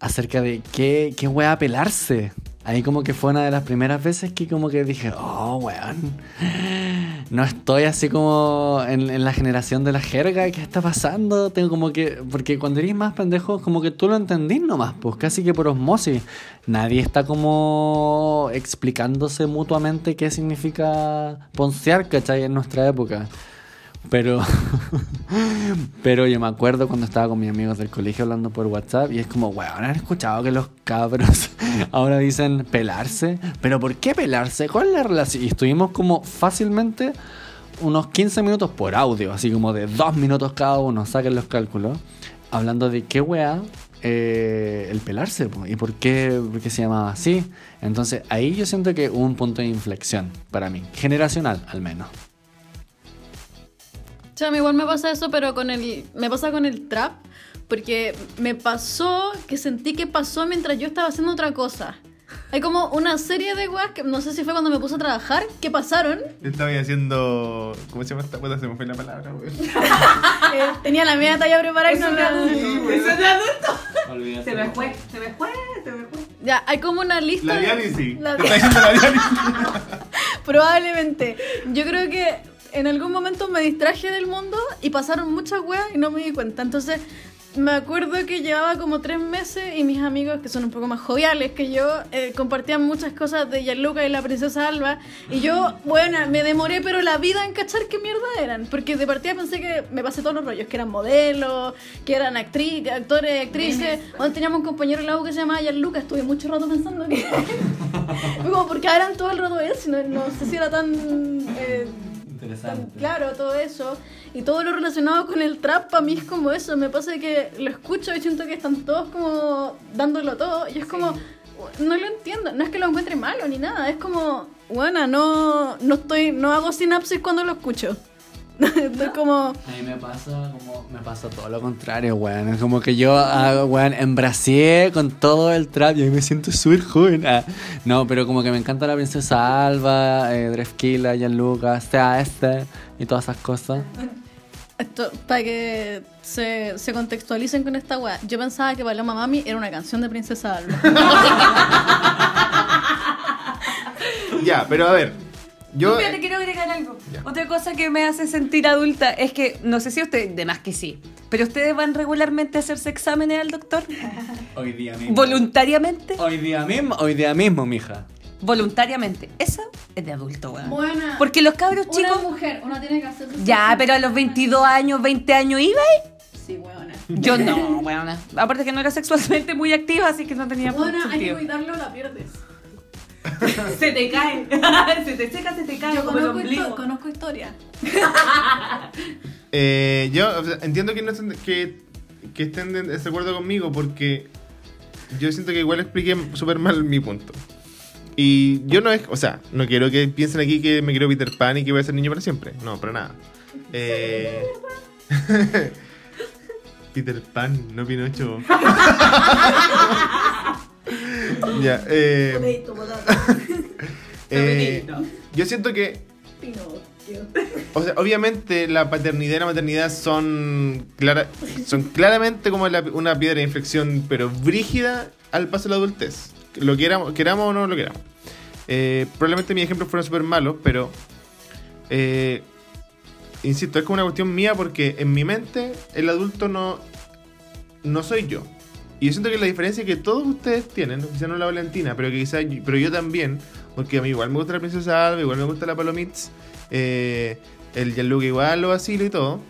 acerca de qué, qué wea pelarse. Ahí como que fue una de las primeras veces que como que dije, oh, weón, no estoy así como en, la generación de la jerga, ¿qué está pasando? Tengo como que, porque cuando eres más pendejo, como que tú lo entendís nomás, pues casi que por osmosis. Nadie está como explicándose mutuamente qué significa poncear, ¿cachai? En nuestra época. Pero, pero yo me acuerdo cuando estaba con mis amigos del colegio hablando por WhatsApp y es como, weón, ¿han escuchado que los cabros ahora dicen pelarse? ¿Pero por qué pelarse? ¿Cuál es la relación? Y estuvimos como fácilmente unos 15 minutos por audio, así como de dos minutos cada uno, saquen los cálculos, hablando de qué weá eh, el pelarse y por qué, por qué se llamaba así. Entonces ahí yo siento que hubo un punto de inflexión para mí, generacional al menos. O sea, a mí igual me pasa eso, pero con el. Me pasa con el trap. Porque me pasó que sentí que pasó mientras yo estaba haciendo otra cosa. Hay como una serie de weas que no sé si fue cuando me puse a trabajar, que pasaron. Yo estaba haciendo. ¿Cómo se llama esta puta? Se me fue la palabra, güey. Eh, tenía la media talla preparada y no la- Se me fue, se me fue, se me fue. Ya, hay como una lista. La de- Diani sí. La- Te está diciendo la Diani. Probablemente. Yo creo que en algún momento me distraje del mundo y pasaron muchas weas y no me di cuenta. Entonces, me acuerdo que llevaba como tres meses y mis amigos, que son un poco más joviales que yo, eh, compartían muchas cosas de Gianluca y la princesa Alba. Y yo, bueno, me demoré, pero la vida en cachar qué mierda eran. Porque de partida pensé que me pasé todos los rollos, que eran modelos, que eran actriz, actores, actrices. Cuando teníamos un compañero en la U que se llamaba Gianluca, estuve mucho rato pensando que. Como, porque eran todo el rato eso? No, no sé si era tan. eh, claro, todo eso. Y todo lo relacionado con el trap para mí es como eso. Me pasa que lo escucho y siento que están todos como dándolo todo. Y es como, no lo entiendo. No es que lo encuentre malo ni nada. Es como, bueno, no, no estoy, no hago sinapsis cuando lo escucho. Estoy como. A mí me pasa como me pasa todo lo contrario, weón. Es como que yo hago, weón, embracé con todo el trap y ahí me siento súper joven. Ah, no, pero como que me encanta la princesa Alba, eh, Drefkila, Gianluca, sea este y todas esas cosas. Esto, para que se, se contextualicen con esta weá. Yo pensaba que Paloma Mami era una canción de Princesa Alba. Ya, pero a ver. Yo. Espérate, quiero agregar algo. Ya. Otra cosa que me hace sentir adulta es que, no sé si ustedes, de más que sí, pero ustedes van regularmente a hacerse exámenes al doctor. Hoy día mismo. Voluntariamente. Hoy día mismo, hoy día mismo, mija. Voluntariamente. Eso es de adulto, weón. Buena. Porque los cabros Una chicos. mujer, uno tiene que hacer. Ya, pero a los 22 años, 20 años iba Sí, weona. Yo no, weona. Aparte que no era sexualmente muy activa, así que no tenía Buena, hay que cuidarlo, la pierdes. Se te cae. se te seca, se te cae. Yo conozco, ombligo. histo- conozco historia. Eh, yo o sea, entiendo que, no estén, que, que estén de desacuerdo conmigo porque yo siento que igual expliqué súper mal mi punto. Y yo no es, o sea, no quiero que piensen aquí que me quiero Peter Pan y que voy a ser niño para siempre. No, para nada. Eh, Peter Pan, no Pinocho. Ya, eh, eh, yo siento que o sea, obviamente la paternidad y la maternidad son, clara- son claramente como la- una piedra de inflexión, pero brígida al paso de la adultez. Lo queramos, queramos o no lo queramos. Eh, probablemente mis ejemplos fueron súper malos, pero eh, insisto, es como una cuestión mía porque en mi mente el adulto no, no soy yo. Y yo siento que la diferencia que todos ustedes tienen, quizá no la Valentina, pero que quizá, pero yo también, porque a mí igual me gusta la princesa Alba, igual me gusta la Palomitz, eh, el Gianluca igual lo vacilo y todo.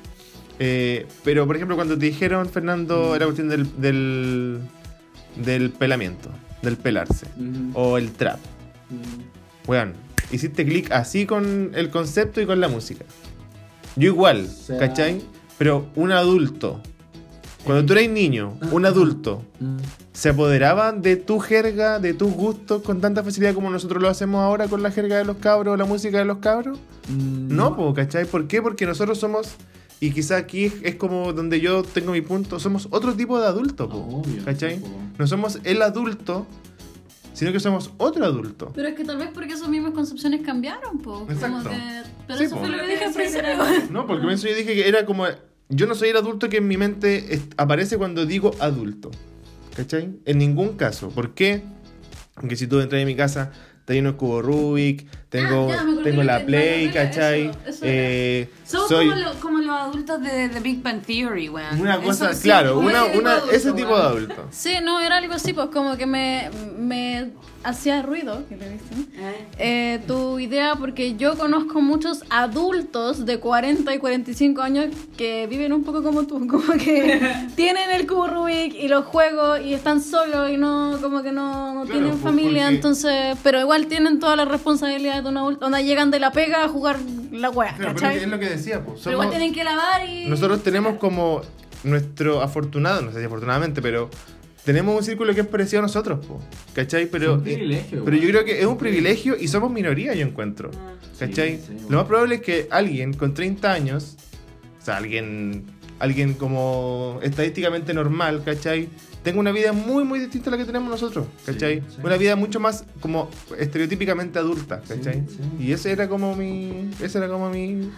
Eh, pero por ejemplo cuando te dijeron, Fernando, era cuestión del, del, del pelamiento, del pelarse, o el trap. Weón, hiciste clic así con el concepto y con la música. Yo igual, sea- ¿cachai? Pero un adulto, cuando tú eres niño, un adulto, se apoderaban de tu jerga, de tus gustos con tanta facilidad como nosotros lo hacemos ahora con la jerga de los cabros, la música de los cabros? No, po, ¿cachai? ¿Por qué? Porque nosotros somos, y quizá aquí es, como donde yo tengo mi punto, somos otro tipo de adulto, po, Obvio, ¿cachai? No somos el adulto, sino que somos otro adulto. Pero es que tal vez porque esas mismas concepciones cambiaron, po. Como Exacto. que- Pero Sí, eso po. fue lo que dije al principio. No, porque yo dije que era como. Yo no soy el adulto que en mi mente aparece cuando digo adulto. ¿Cachai? En ningún caso. ¿Por qué? Porque si tú entras en mi casa, te lleno el cubo Rubik, tengo, Ah, ya, tengo la Play, la- la- ¿cachai? eso- eso. Eh, Somos soy como, lo- como los adultos de, de Big Bang Theory, weón. una cosa, claro, una, ese tipo de adulto, ese tipo de weón. adulto. Sí, no, era algo así, pues como que me, me hacía ruido, ¿qué le dicen? Eh, tu idea, porque yo conozco muchos adultos de 40 y 45 años que viven un poco como tú, como que tienen el cubo Rubik y los juegos y están solos y no, como que no, no Claro, tienen pues, familia, porque- entonces, pero igual tienen todas las responsabilidades de un adulto, donde llegan de la pega a jugar la wea, Claro, pero ¿cachai? es lo que decía, pues. Pero igual tienen que lavar y... Nosotros tenemos como nuestro afortunado, no sé si afortunadamente, pero tenemos un círculo que es parecido a nosotros, po, ¿cachai? Pero, un privilegio, pero yo creo que es un privilegio y somos minoría, yo encuentro. ¿Cachai? sí, Lo bueno. más probable es que alguien con 30 años, o sea, alguien, alguien como estadísticamente normal, ¿cachai? Tenga una vida muy, muy distinta a la que tenemos nosotros, ¿cachai? Sí, sí. Una vida mucho más como estereotípicamente adulta, ¿cachai? Sí, sí. Y ese era como mi... Ese era como mi...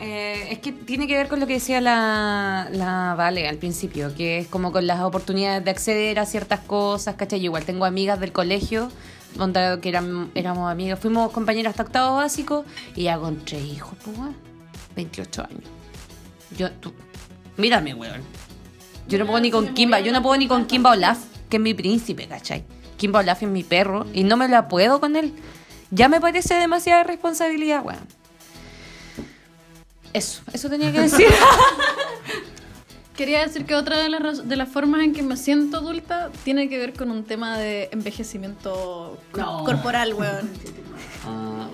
Eh, es que tiene que ver con lo que decía la, la Vale al principio, que es como con las oportunidades de acceder a ciertas cosas, ¿cachai? Yo igual tengo amigas del colegio, donde que eran, éramos amigas, fuimos compañeras hasta octavo básico y ya con tres hijos, pues, weón, 28 años. Yo, tú, mírame, weón. Yo no puedo ni con Kimba, yo no puedo ni con Kimba Olaf, que es mi príncipe, ¿cachai? Kimba Olaf es mi perro y no me la puedo con él. Ya me parece demasiada responsabilidad, weón. Eso, eso tenía que decir. Quería decir que otra de las, de las formas en que me siento adulta tiene que ver con un tema de envejecimiento No. corporal, weón. Ah.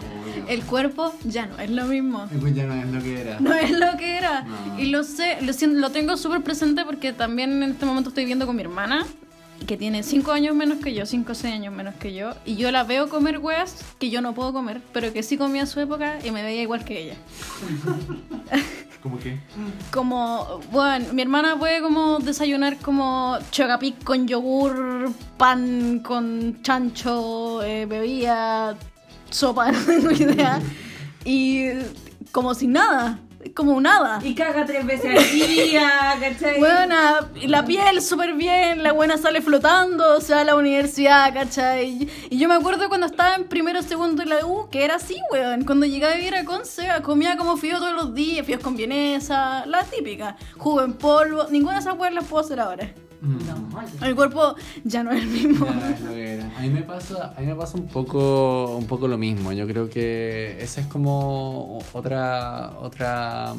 El cuerpo ya no es lo mismo. Pues ya no es lo que era. No es lo que era. No. Y lo sé, lo, lo tengo súper presente porque también en este momento estoy viviendo con mi hermana. Que tiene 5 años menos que yo, 5 o 6 años menos que yo, y yo la veo comer weas que yo no puedo comer, pero que sí comía en su época y me veía igual que ella. ¿Cómo que? Como, bueno, mi hermana puede como desayunar como chocapic con yogur, pan con chancho, eh, bebida, sopa, no tengo idea, y como sin nada. Como nada. Y caga tres veces al día, ¿cachai? Buena, la piel súper bien, la buena sale flotando, o sea, a la universidad, ¿cachai? Y yo me acuerdo cuando estaba en primero, segundo en la U, que era así, weón. Cuando llegaba a vivir a Conce, comía como fío todos los días, fíos con vienesa, la típica. Jugo en polvo, ninguna de esas weas las puedo hacer ahora. No, El cuerpo ya no es el mismo. Ya es lo que era. A mí me pasa, a mí me pasa un poco, un poco lo mismo. Yo creo que esa es como otra, otra,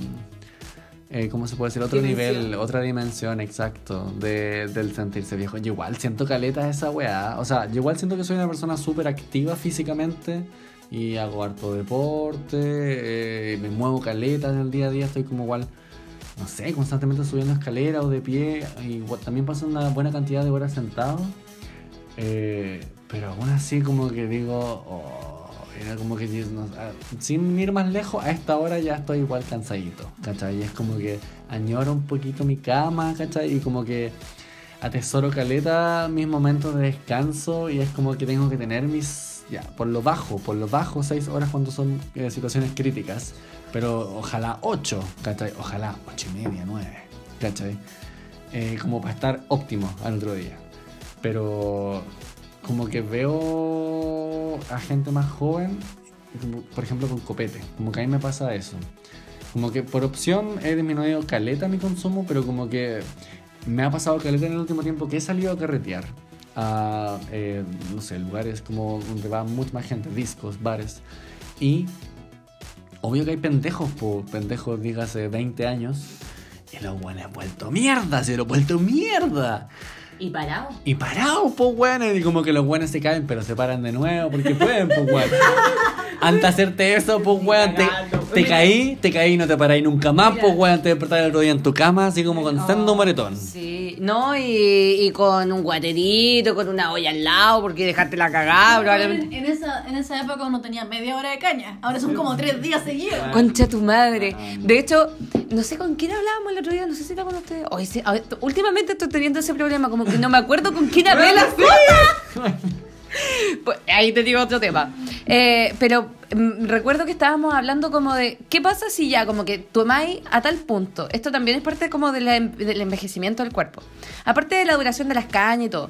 eh, ¿cómo se puede decir? Otro Dimensión. nivel, otra dimensión, exacto, de, del sentirse viejo. Yo igual siento caleta esa weá. O sea, yo igual siento que soy una persona súper activa físicamente y hago harto deporte, eh, me muevo caleta en el día a día, estoy como igual no sé, constantemente subiendo escaleras o de pie. Y también paso una buena cantidad de horas sentado. Eh, pero aún así como que digo, oh, era como que ah, sin ir más lejos, a esta hora ya estoy igual cansadito, ¿cachai? Y es como que añoro un poquito mi cama, ¿cachai? Y como que atesoro caleta mis momentos de descanso y es como que tengo que tener mis, ya, por lo bajo, por lo bajo, seis horas cuando son eh, situaciones críticas, pero ojalá ocho, ¿cachai? Ojalá ocho y media, nueve, ¿cachai? Eh, como para estar óptimo al otro día. Pero como que veo a gente más joven, como, por ejemplo con copete, como que a mí me pasa eso. Como que por opción he disminuido caleta mi consumo, pero como que me ha pasado caleta en el último tiempo que he salido a carretear a, eh, no sé, lugares como donde va mucha más gente, discos, bares. Y obvio que hay pendejos, po, pendejos, dígase, 20 años. Y los buenos vuelto mierda, se lo he vuelto mierda. Y parado. Y pues, weón. Y como que los buenos se caen, pero se paran de nuevo porque pueden, pues, weón. Antes de hacerte eso, pues, weón, te, te caí, te caí y no te paráis nunca más, pues, weón. Te despertás el otro día en tu cama, así como con sendo moretón. Sí, no, y, y con un guaterito, con una olla al lado, porque dejaste la cagada, probablemente. En esa, en esa época uno tenía media hora de caña, ahora son como tres días seguidos. Concha tu madre. De hecho, no sé con quién hablábamos el otro día, no sé si era con ustedes. Oye, sí, a ver, últimamente estoy teniendo ese problema, como que no me acuerdo con quién hablé la foto. Pues, ahí te digo otro tema. Eh, pero mm, recuerdo que estábamos hablando como de, ¿qué pasa si ya como que tomáis a tal punto? Esto también es parte como de la em- del envejecimiento del cuerpo. Aparte de la duración de las cañas y todo.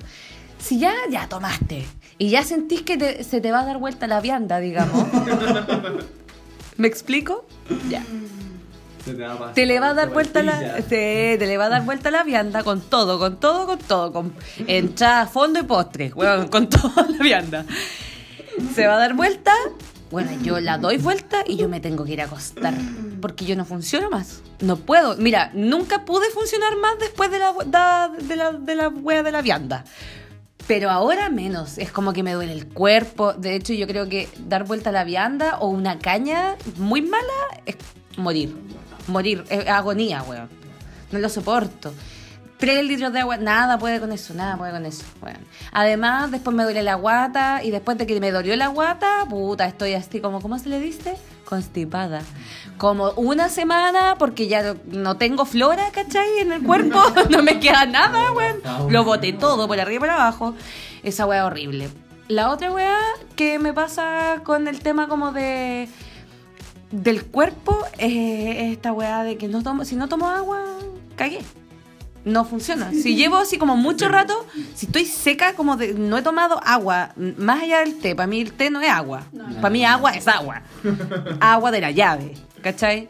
Si ya, ya tomaste y ya sentís que te- se te va a dar vuelta la vianda, digamos. ¿Me explico? Ya. Te le va a dar vuelta la, sí, te le va a dar vuelta la vianda con todo, con todo, con todo, con entrada, fondo y postre, weón, con toda la vianda. Se va a dar vuelta, bueno, yo la doy vuelta y yo me tengo que ir a acostar, porque yo no funciono más, no puedo. Mira, nunca pude funcionar más después de la de la de la wea de la vianda. Pero ahora menos, es como que me duele el cuerpo. De hecho, yo creo que dar vuelta a la vianda o una caña muy mala es morir. Morir, es agonía, weón. No lo soporto. Tres litros de agua, nada puede con eso, nada puede con eso, weón. Además, después me duele la guata y después de que me dolió la guata, puta, estoy así como, ¿cómo se le dice? Constipada. Como una semana porque ya no- no tengo flora, ¿cachai? En el cuerpo, no me queda nada, weón. Lo boté todo por arriba y por abajo. Esa weá horrible. La otra weá que me pasa con el tema como de del cuerpo es esta weá de que no tomo, si no tomo agua, cagué. No funciona. Si llevo así como mucho rato, si estoy seca, como de no he tomado agua, más allá del té, para mí el té no es agua. Para mí agua es agua. agua de la llave, ¿cachai?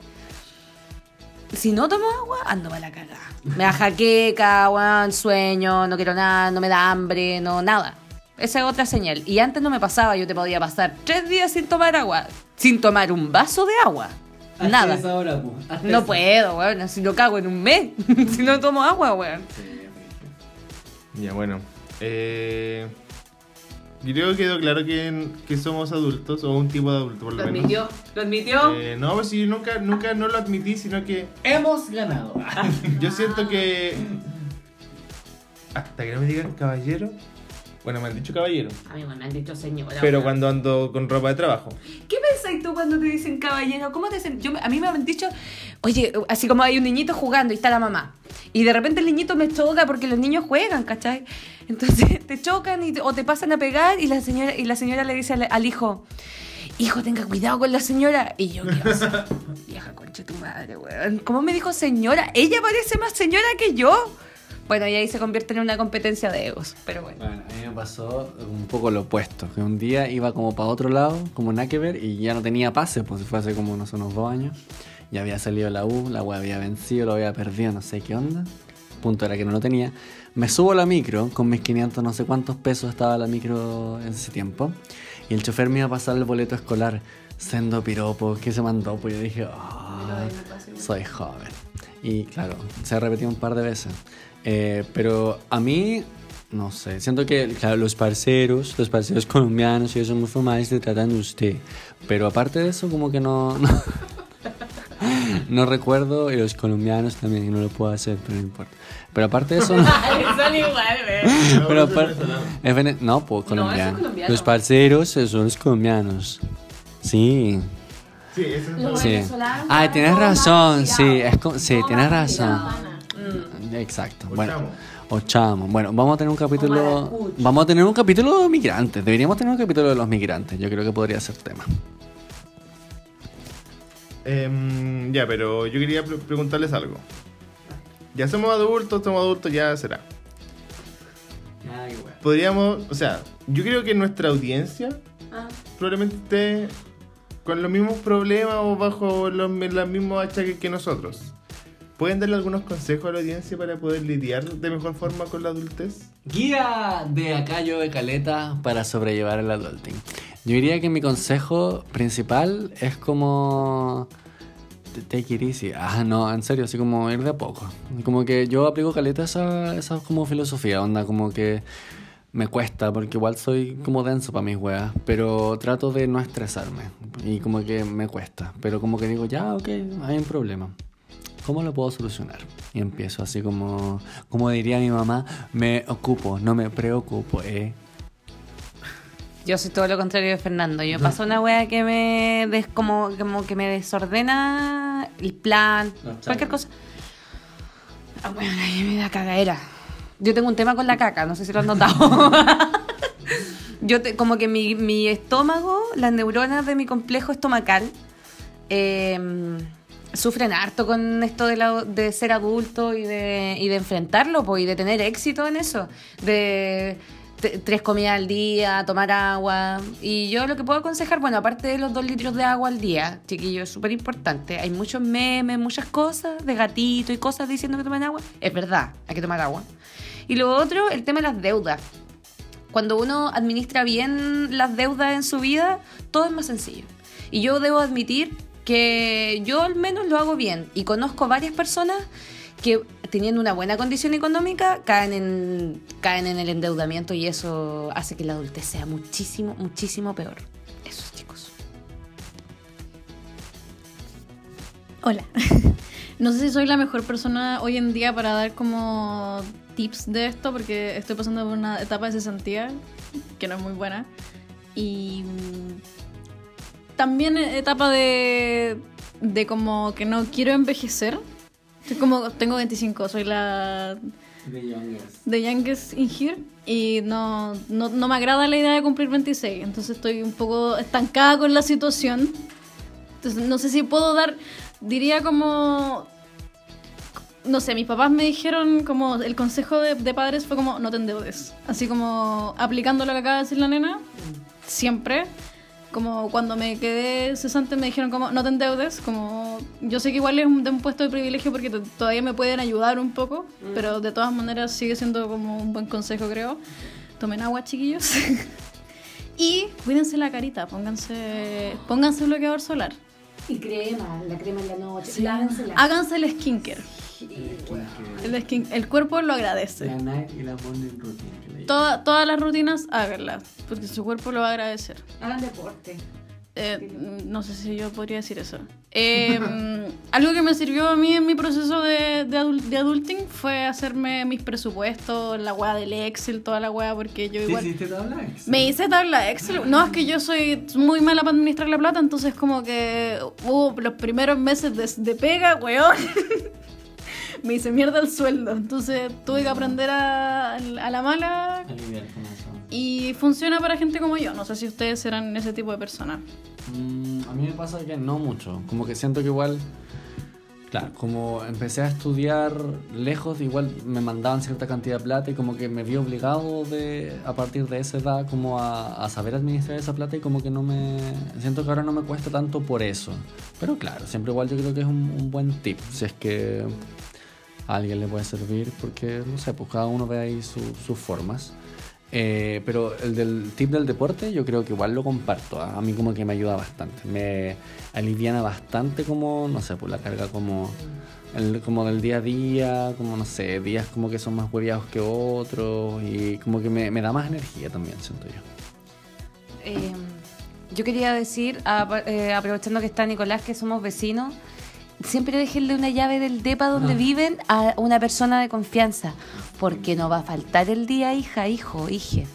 Si no tomo agua, ando para la cagada. Me da jaqueca, sueño, no quiero nada, no me da hambre, no, nada. Esa es otra señal. Y antes no me pasaba, yo te podía pasar tres días sin tomar agua, sin tomar un vaso de agua. Nada. No puedo, weón, si lo cago en un mes, si no tomo agua, weón. Ya, bueno. Eh, creo que quedó claro que, que somos adultos, o un tipo de adulto, por lo, menos. lo admitió. Eh, no, pues sí, nunca, nunca no lo admití, sino que Hemos ganado. yo siento que hasta que no me digan caballero. Bueno, me han dicho caballero. A mí me han dicho señora. Pero cuando ando con ropa de trabajo. ¿Qué pensáis tú cuando te dicen caballero? ¿Cómo te dicen? Yo, a mí me han dicho, oye, así como hay un niñito jugando y está la mamá. Y de repente el niñito me choca porque los niños juegan, ¿cachai? Entonces te chocan y te- o te pasan a pegar y la señora, y la señora le dice al, al hijo, hijo, tenga cuidado con la señora. Y yo, ¿qué pasa? Vieja concha tu madre, weón. ¿Cómo me dijo señora? Ella parece más señora que yo. Bueno, y ahí se convierte en una competencia de egos, pero bueno. Bueno, a mí me pasó un poco lo opuesto. Que un día iba como para otro lado, como nada que ver, y ya no tenía pase, pues fue hace como unos, unos dos años. Ya había salido la U, la U había vencido, lo había perdido, no sé qué onda. Punto era que no lo tenía. Me subo a la micro con mis 500, no sé cuántos pesos estaba la micro en ese tiempo. Y el chofer me iba a pasar el boleto escolar. Sendo piropo, que se mandó, pues yo dije, "Ah, soy joven. Y claro, se ha repetido un par de veces. Eh, pero a mí, no sé, siento que claro, los parceros, los parceros colombianos, ellos son muy formales, te tratan de usted. Pero aparte de eso, como que no... no No recuerdo, y los colombianos también, y no lo puedo hacer, pero no importa. Pero aparte de eso, no. Son iguales, pero aparte, es vene- no, pues colombiano. colombiano. Los parceros son los colombianos. Sí. Sí, eso es Sí. Ah, tienes razón, sí, es sí, tienes razón. Exacto. O Bueno, chamo. o chamo. Bueno, vamos a tener un capítulo. Vamos a tener un capítulo de migrantes. Deberíamos tener un capítulo de los migrantes. Yo creo que podría ser tema. Em, ya, pero yo quería pre- preguntarles algo. Ya somos adultos, somos adultos, ya será. Podríamos, o sea, yo creo que nuestra audiencia Ah. probablemente esté con los mismos problemas o bajo los, los mismos achaques que nosotros. ¿Pueden darle algunos consejos a la audiencia para poder lidiar de mejor forma con la adultez? Guía de acá yo de Caleta para sobrellevar el adulting. Yo diría que mi consejo principal es como... Take it easy. Ah, no, en serio, así como ir de a poco. Como que yo aplico caleta esa, esa como filosofía, onda, como que me cuesta, porque igual soy como denso para mis weas, pero trato de no estresarme. Y como que me cuesta, pero como que digo, ya, ok, hay un problema. ¿Cómo lo puedo solucionar? Y empiezo así como, como diría mi mamá, me ocupo, no me preocupo, eh. Yo soy todo lo contrario de Fernando. Yo paso una wea que me des, como, como que me desordena el plan, cualquier cosa. Ah, bueno, ahí me da cagadera. Yo tengo un tema con la caca, no sé si lo han notado. Yo te- como que mi, mi estómago, las neuronas de mi complejo estomacal, eh, sufren harto con esto de, la- de ser adulto y de, y de enfrentarlo, pues, y de tener éxito en eso. De tres comidas al día, tomar agua. Y yo lo que puedo aconsejar, bueno, aparte de los dos litros de agua al día, chiquillo, es súper importante. Hay muchos memes, muchas cosas de gatito y cosas diciendo que tomen agua. Es verdad, hay que tomar agua. Y lo otro, el tema de las deudas. Cuando uno administra bien las deudas en su vida, todo es más sencillo. Y yo debo admitir que yo al menos lo hago bien. Y conozco varias personas que teniendo una buena condición económica caen en, caen en el endeudamiento y eso hace que la adultez sea muchísimo, muchísimo peor. Eso, chicos. Hola. No sé si soy la mejor persona hoy en día para dar como tips de esto porque estoy pasando por una etapa de cesantía que no es muy buena. Y también etapa de, de como que no quiero envejecer. Estoy como, tengo 25, soy la de youngest in here y no, no, no me agrada la idea de cumplir 26. Entonces estoy un poco estancada con la situación. Entonces no sé si puedo dar, diría como, no sé, mis papás me dijeron como, el consejo de, de padres fue como, no te endeudes. Así como aplicando lo que acaba de decir la nena, siempre. Como cuando me quedé cesante me dijeron como, no te endeudes. Como, yo sé que igual es un, de un puesto de privilegio porque todavía me pueden ayudar un poco, pero de todas maneras sigue siendo como un buen consejo, creo. Tomen agua, chiquillos. y cuídense la carita, pónganse, pónganse bloqueador solar. Y crema, la crema en la noche. Háganse el skincare. El, skin- el cuerpo lo agradece. La night y la morning routine. Toda- todas las rutinas háganlas, porque su cuerpo lo va a agradecer. Hagan deporte. Eh, no sé si yo podría decir eso. Eh, algo que me sirvió a mí en mi proceso de, de, adul- de adulting fue hacerme mis presupuestos, la weá del Excel, toda la weá, porque yo igual... Me hice tabla Excel. No, es que yo soy muy mala para administrar la plata, entonces como que hubo los primeros meses de, de pega, weón. Me hice mierda el sueldo. Entonces tuve que aprender a, a la mala Aliviar con eso. y funciona para gente como yo. No sé si ustedes serán ese tipo de persona. Mm, a mí me pasa que no mucho. Como que siento que igual. Claro, como empecé a estudiar lejos, igual me mandaban cierta cantidad de plata y como que me vi obligado de, a partir de esa edad como a, a saber administrar esa plata y como que no me... Siento que ahora no me cuesta tanto por eso. Pero claro, siempre igual yo creo que es un, un buen tip, si es que alguien le puede servir, porque no sé, pues cada uno ve ahí su- sus formas. Eh, pero el del tip del deporte yo creo que igual lo comparto. ¿ah? A mí como que me ayuda bastante. Me aliviana bastante como, no sé, por la carga como, el- como del día a día, como no sé, días como que son más hueviados que otros y como que me, da más energía también, siento yo. Eh, yo quería decir, eh, aprovechando que está Nicolás, que somos vecinos, siempre déjenle una llave del depa donde viven a una persona de confianza, porque no va a faltar el día, hija, hijo, hije,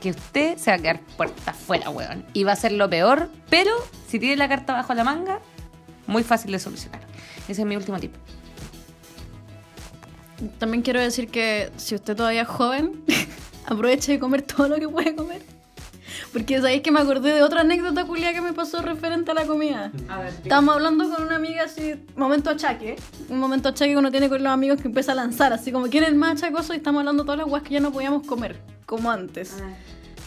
que usted se va a quedar puerta afuera, weón. Y va a ser lo peor, pero si tiene la carta bajo la manga, muy fácil de solucionar. Ese es mi último tip. También quiero decir que si usted todavía es joven, aproveche de comer todo lo que puede comer. Porque sabéis que me acordé de otra anécdota culia que me pasó referente a la comida. Estábamos hablando con una amiga así, momento achaque. Un momento achaque que uno tiene con los amigos que empieza a lanzar, así como quién es el más achacoso y estamos hablando todas las guas que ya no podíamos comer, como antes.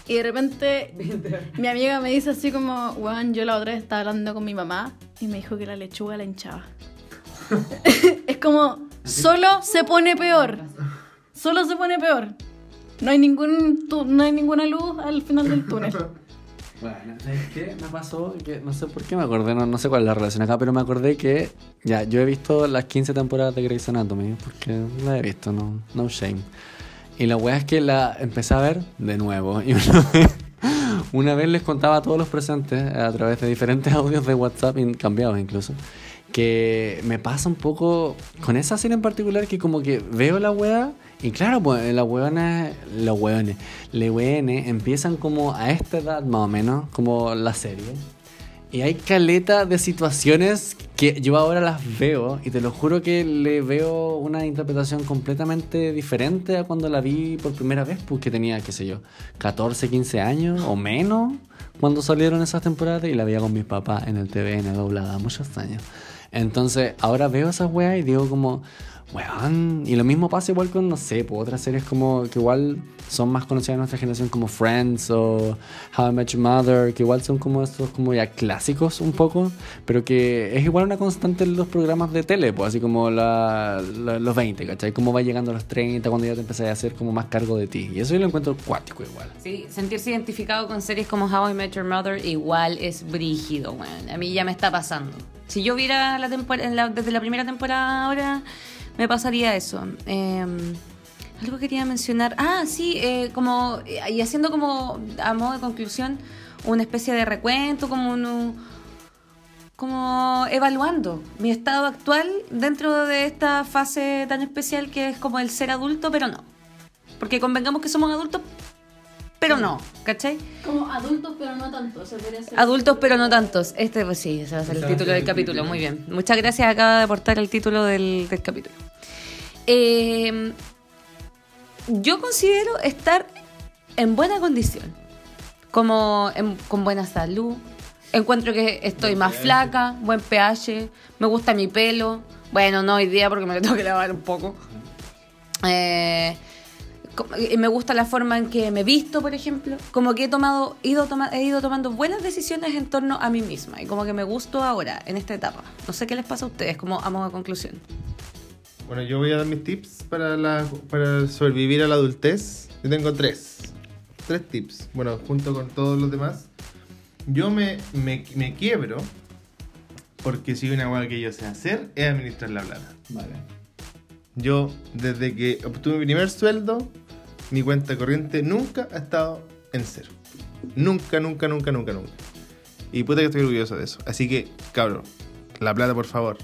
Y de repente mi amiga me dice así como, weón, yo la otra vez estaba hablando con mi mamá y me dijo que la lechuga la hinchaba. es como, solo se pone peor. Solo se pone peor. No hay, ningún tu- no hay ninguna luz al final del túnel. Bueno, ¿sabes qué? Me pasó que no sé por qué me acordé, no, no sé cuál es la relación acá, pero me acordé que ya, yo he visto las 15 temporadas de Grey's Anatomy, porque la he visto, no, no shame. Y la weá es que la empecé a ver de nuevo. Y una vez, una vez les contaba a todos los presentes, a través de diferentes audios de WhatsApp, cambiados incluso, que me pasa un poco con esa serie en particular que como que veo la weá y claro, pues la weona, los weones, le weones empiezan como a esta edad más o menos, como la serie. Y hay caleta de situaciones que yo ahora las veo y te lo juro que le veo una interpretación completamente diferente a cuando la vi por primera vez, porque tenía, qué sé yo, 14, 15 años o menos cuando salieron esas temporadas y la veía con mis papás en el TVN doblada muchos años. Entonces ahora veo esas weas y digo como, weón, y lo mismo pasa igual con, no sé, pues otras series como que igual son más conocidas en nuestra generación como Friends o How I Met Your Mother, que igual son como estos como ya clásicos un poco, pero que es igual una constante en los programas de tele, pues así como la, la- los 20, ¿cachai? Cómo va llegando a los 30 cuando ya te empezás a hacer como más cargo de ti. Y eso yo lo encuentro cuático igual. Sí, sentirse identificado con series como How I Met Your Mother igual es brígido, weón. A mí ya me está pasando. Si yo viera la la- desde la primera temporada ahora, me pasaría eso. Eh, algo quería mencionar. Ah, sí, eh, como. Y haciendo como, a modo de conclusión, una especie de recuento, como un como evaluando mi estado actual dentro de esta fase tan especial que es como el ser adulto, pero no. Porque convengamos que somos adultos, pero no, ¿cachai? Como adultos, pero no tanto. se podría ser- Adultos, pero no tantos. Este, pues sí, ese va a ser el título del capítulo. Muy bien. Muchas gracias. Acaba de aportar el título del, del capítulo. Eh, yo considero estar en buena condición. Como en- con buena salud. Encuentro que estoy más flaca, buen pH, me gusta mi pelo. Bueno, no hoy día porque me lo tengo que lavar un poco. Eh, me gusta la forma en que me visto, por ejemplo. Como que he tomado, ido toma- he ido tomando buenas decisiones en torno a mí misma. Y como que me gusto ahora, en esta etapa. No sé qué les pasa a ustedes, como a modo de conclusión. Bueno, yo voy a dar mis tips para, la, para sobrevivir a la adultez. Yo tengo tres. Tres tips. Bueno, junto con todos los demás. Yo me, me, me quiebro porque si hay una hueá que yo sé hacer es administrar la plata. Vale. Yo, desde que obtuve mi primer sueldo, mi cuenta corriente nunca ha estado en cero. Nunca, nunca, nunca, nunca, nunca. Y puta que estoy orgulloso de eso. Así que, cabrón, la plata, por favor.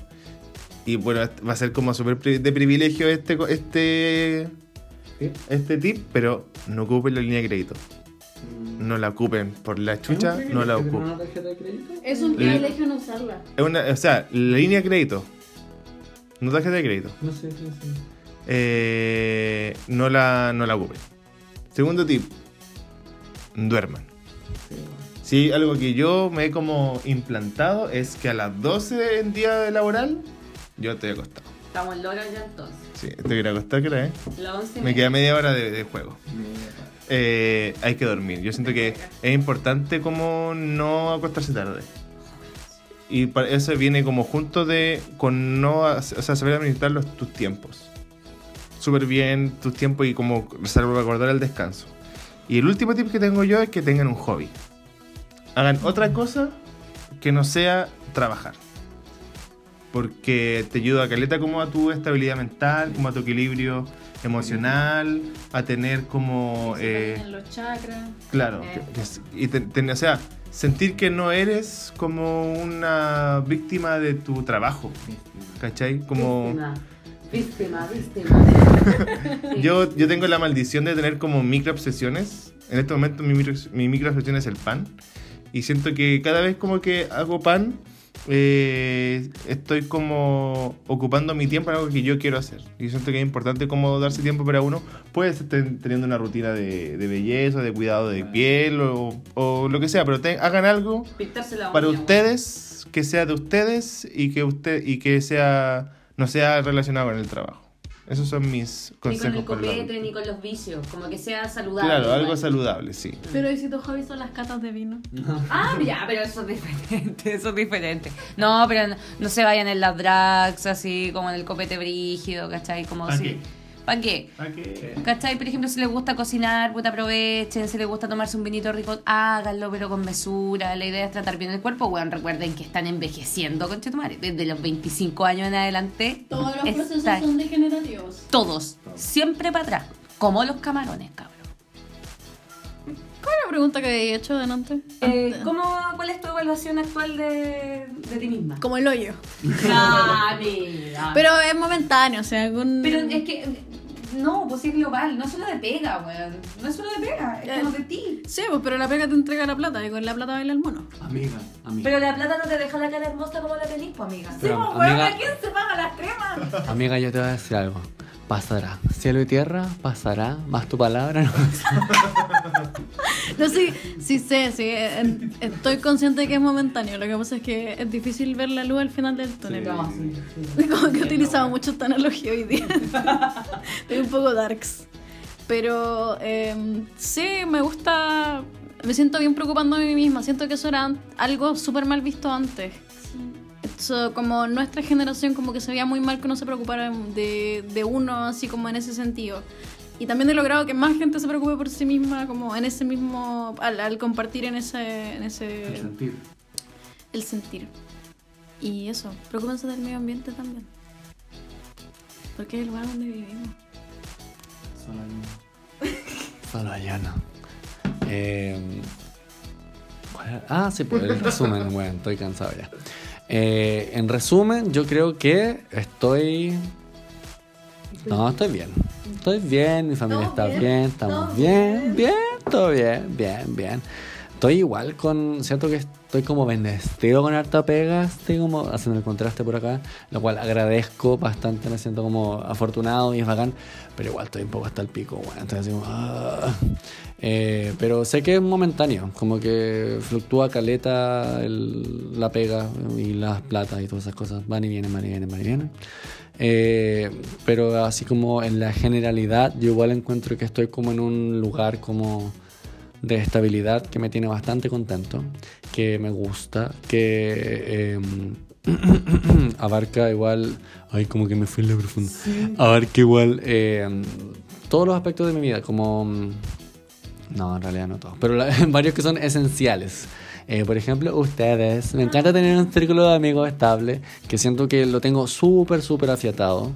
Y bueno, va a ser como súper de privilegio este, co- este, este tip, pero no ocupen la línea de crédito. No la ocupen por la chucha, no la ocupen. Es un privilegio no usarla. Es una- o sea, la línea de crédito, no tarjeta de crédito, No sé, no sé. Eh, no, la, no la ocupen. Segundo tip, duerman. Sí, algo que yo me he como implantado es que a las 12 en día laboral yo estoy acostado. Estamos en loro ya entonces. Sí, te quiero acostar, once y Me media. queda media hora de, de juego. Eh, hay que dormir. Yo siento que es importante como no acostarse tarde. Y para eso viene como junto de con no, o sea, saber administrar los, tus tiempos. Súper bien tus tiempos y como recordar el descanso. Y el último tip que tengo yo es que tengan un hobby. Hagan otra cosa que no sea trabajar. Porque te ayuda a caleta como a tu estabilidad mental, como a tu equilibrio emocional, a tener como... eh, en los chakras. Claro, Eh. y te- te- o sea, sentir que no eres como una víctima de tu trabajo, ¿cachai? Como Víctima, víctima, víctima. yo, yo tengo la maldición de tener como micro obsesiones. En este momento mi micro, mi micro obsesión es el pan. Y siento que cada vez como que hago pan, eh, estoy como ocupando mi tiempo en algo que yo quiero hacer. Y siento que es importante como darse tiempo para uno. Puede ten- teniendo una rutina de, de belleza, de cuidado de piel o, o lo que sea, pero te- hagan algo para ustedes, que sea de ustedes y que usted y que sea no sea relacionado con el trabajo. Esos son mis Ni con consejos. el la copete, ni con los vicios. Como que sea saludable. Claro, algo igual. saludable, sí. Pero ¿y si tus hobbies son las catas de vino? Ah, ya, pero eso es diferente, eso es diferente. No, pero no, no se vayan en las drags, así como en el copete brígido, ¿cachai? Como ¿Pa' si- qué? ¿Para qué? ¿Cachai? Por ejemplo, si les gusta cocinar, puta aprovechen. Si les gusta tomarse un vinito rico, háganlo, pero con mesura. La idea es tratar bien el cuerpo. Bueno, recuerden que están envejeciendo, conchetumare. Desde los 25 años en adelante. Todos los procesos son degenerativos. Todos. Siempre para atrás. Como los camarones, cabrón. ¿Cuál es la pregunta que había hecho delante? Eh, Antes. ¿cómo, ¿Cuál es tu evaluación actual de, de ti misma? Como el hoyo. Ah. Pero es momentáneo, o sea, algún... Pero es que. No, pues es global. No es solo de pega, weón. No es solo de pega. Es como de ti. Sí, pues, pero la pega te entrega la plata y con la plata baila el mono. Amiga, amiga. Pero la plata no te deja la cara hermosa como la tenís, pues, amiga. Sí, Pero, pues, weón. amiga- ¿A quién se paga las cremas? Amiga, yo te voy a decir algo. Pasará. Cielo y tierra, pasará. Más tu palabra, no. No, sí, sí sé, sí. en- Estoy consciente de que es momentáneo. Lo que pasa es que es difícil ver la luz al final del túnel. Como que he utilizado mucho esta analogía hoy día. Estoy un poco darks. Pero eh, sí, me gusta. Me siento bien preocupando a mí misma. Siento que eso era algo súper mal visto antes. Eso, como nuestra generación, como que se veía muy mal que uno se preocupara de, de uno, así como en ese sentido. Y también he logrado que más gente se preocupe por sí misma, como en ese mismo. al, al compartir en ese. En ese sentir. el sentir. Y eso, preocúpense del medio ambiente también. Porque es el lugar donde vivimos. Solo allana. Solo. Eh, ¿cuál era? ah, sí, pues el resumen, bueno, estoy cansado ya. Eh, en resumen, yo creo que estoy. No, estoy bien. Estoy bien, mi familia ¿Todo está bien? estamos ¿Todo bien, bien, todo bien, bien, bien. Estoy igual con. Siento que estoy como bendecido con harta pega, estoy como haciendo el contraste por acá, lo cual agradezco bastante, me siento como afortunado y es bacán, pero igual estoy un poco hasta el pico, bueno, estoy así como. ah. Eh, pero sé que es momentáneo, como que fluctúa caleta la pega y las platas y todas esas cosas, van y vienen, van y vienen, van y vienen. Eh, pero así como en la generalidad, yo igual encuentro que estoy como en un lugar como de estabilidad que me tiene bastante contento, que me gusta, que eh, abarca igual, ay como que me fui en la profunda, abarca igual eh, todos los aspectos de mi vida, como, no, en realidad no todos, pero la- varios que son esenciales. Eh, por ejemplo, ustedes. Me encanta tener un círculo de amigos estable, que siento que lo tengo súper, súper afiatado.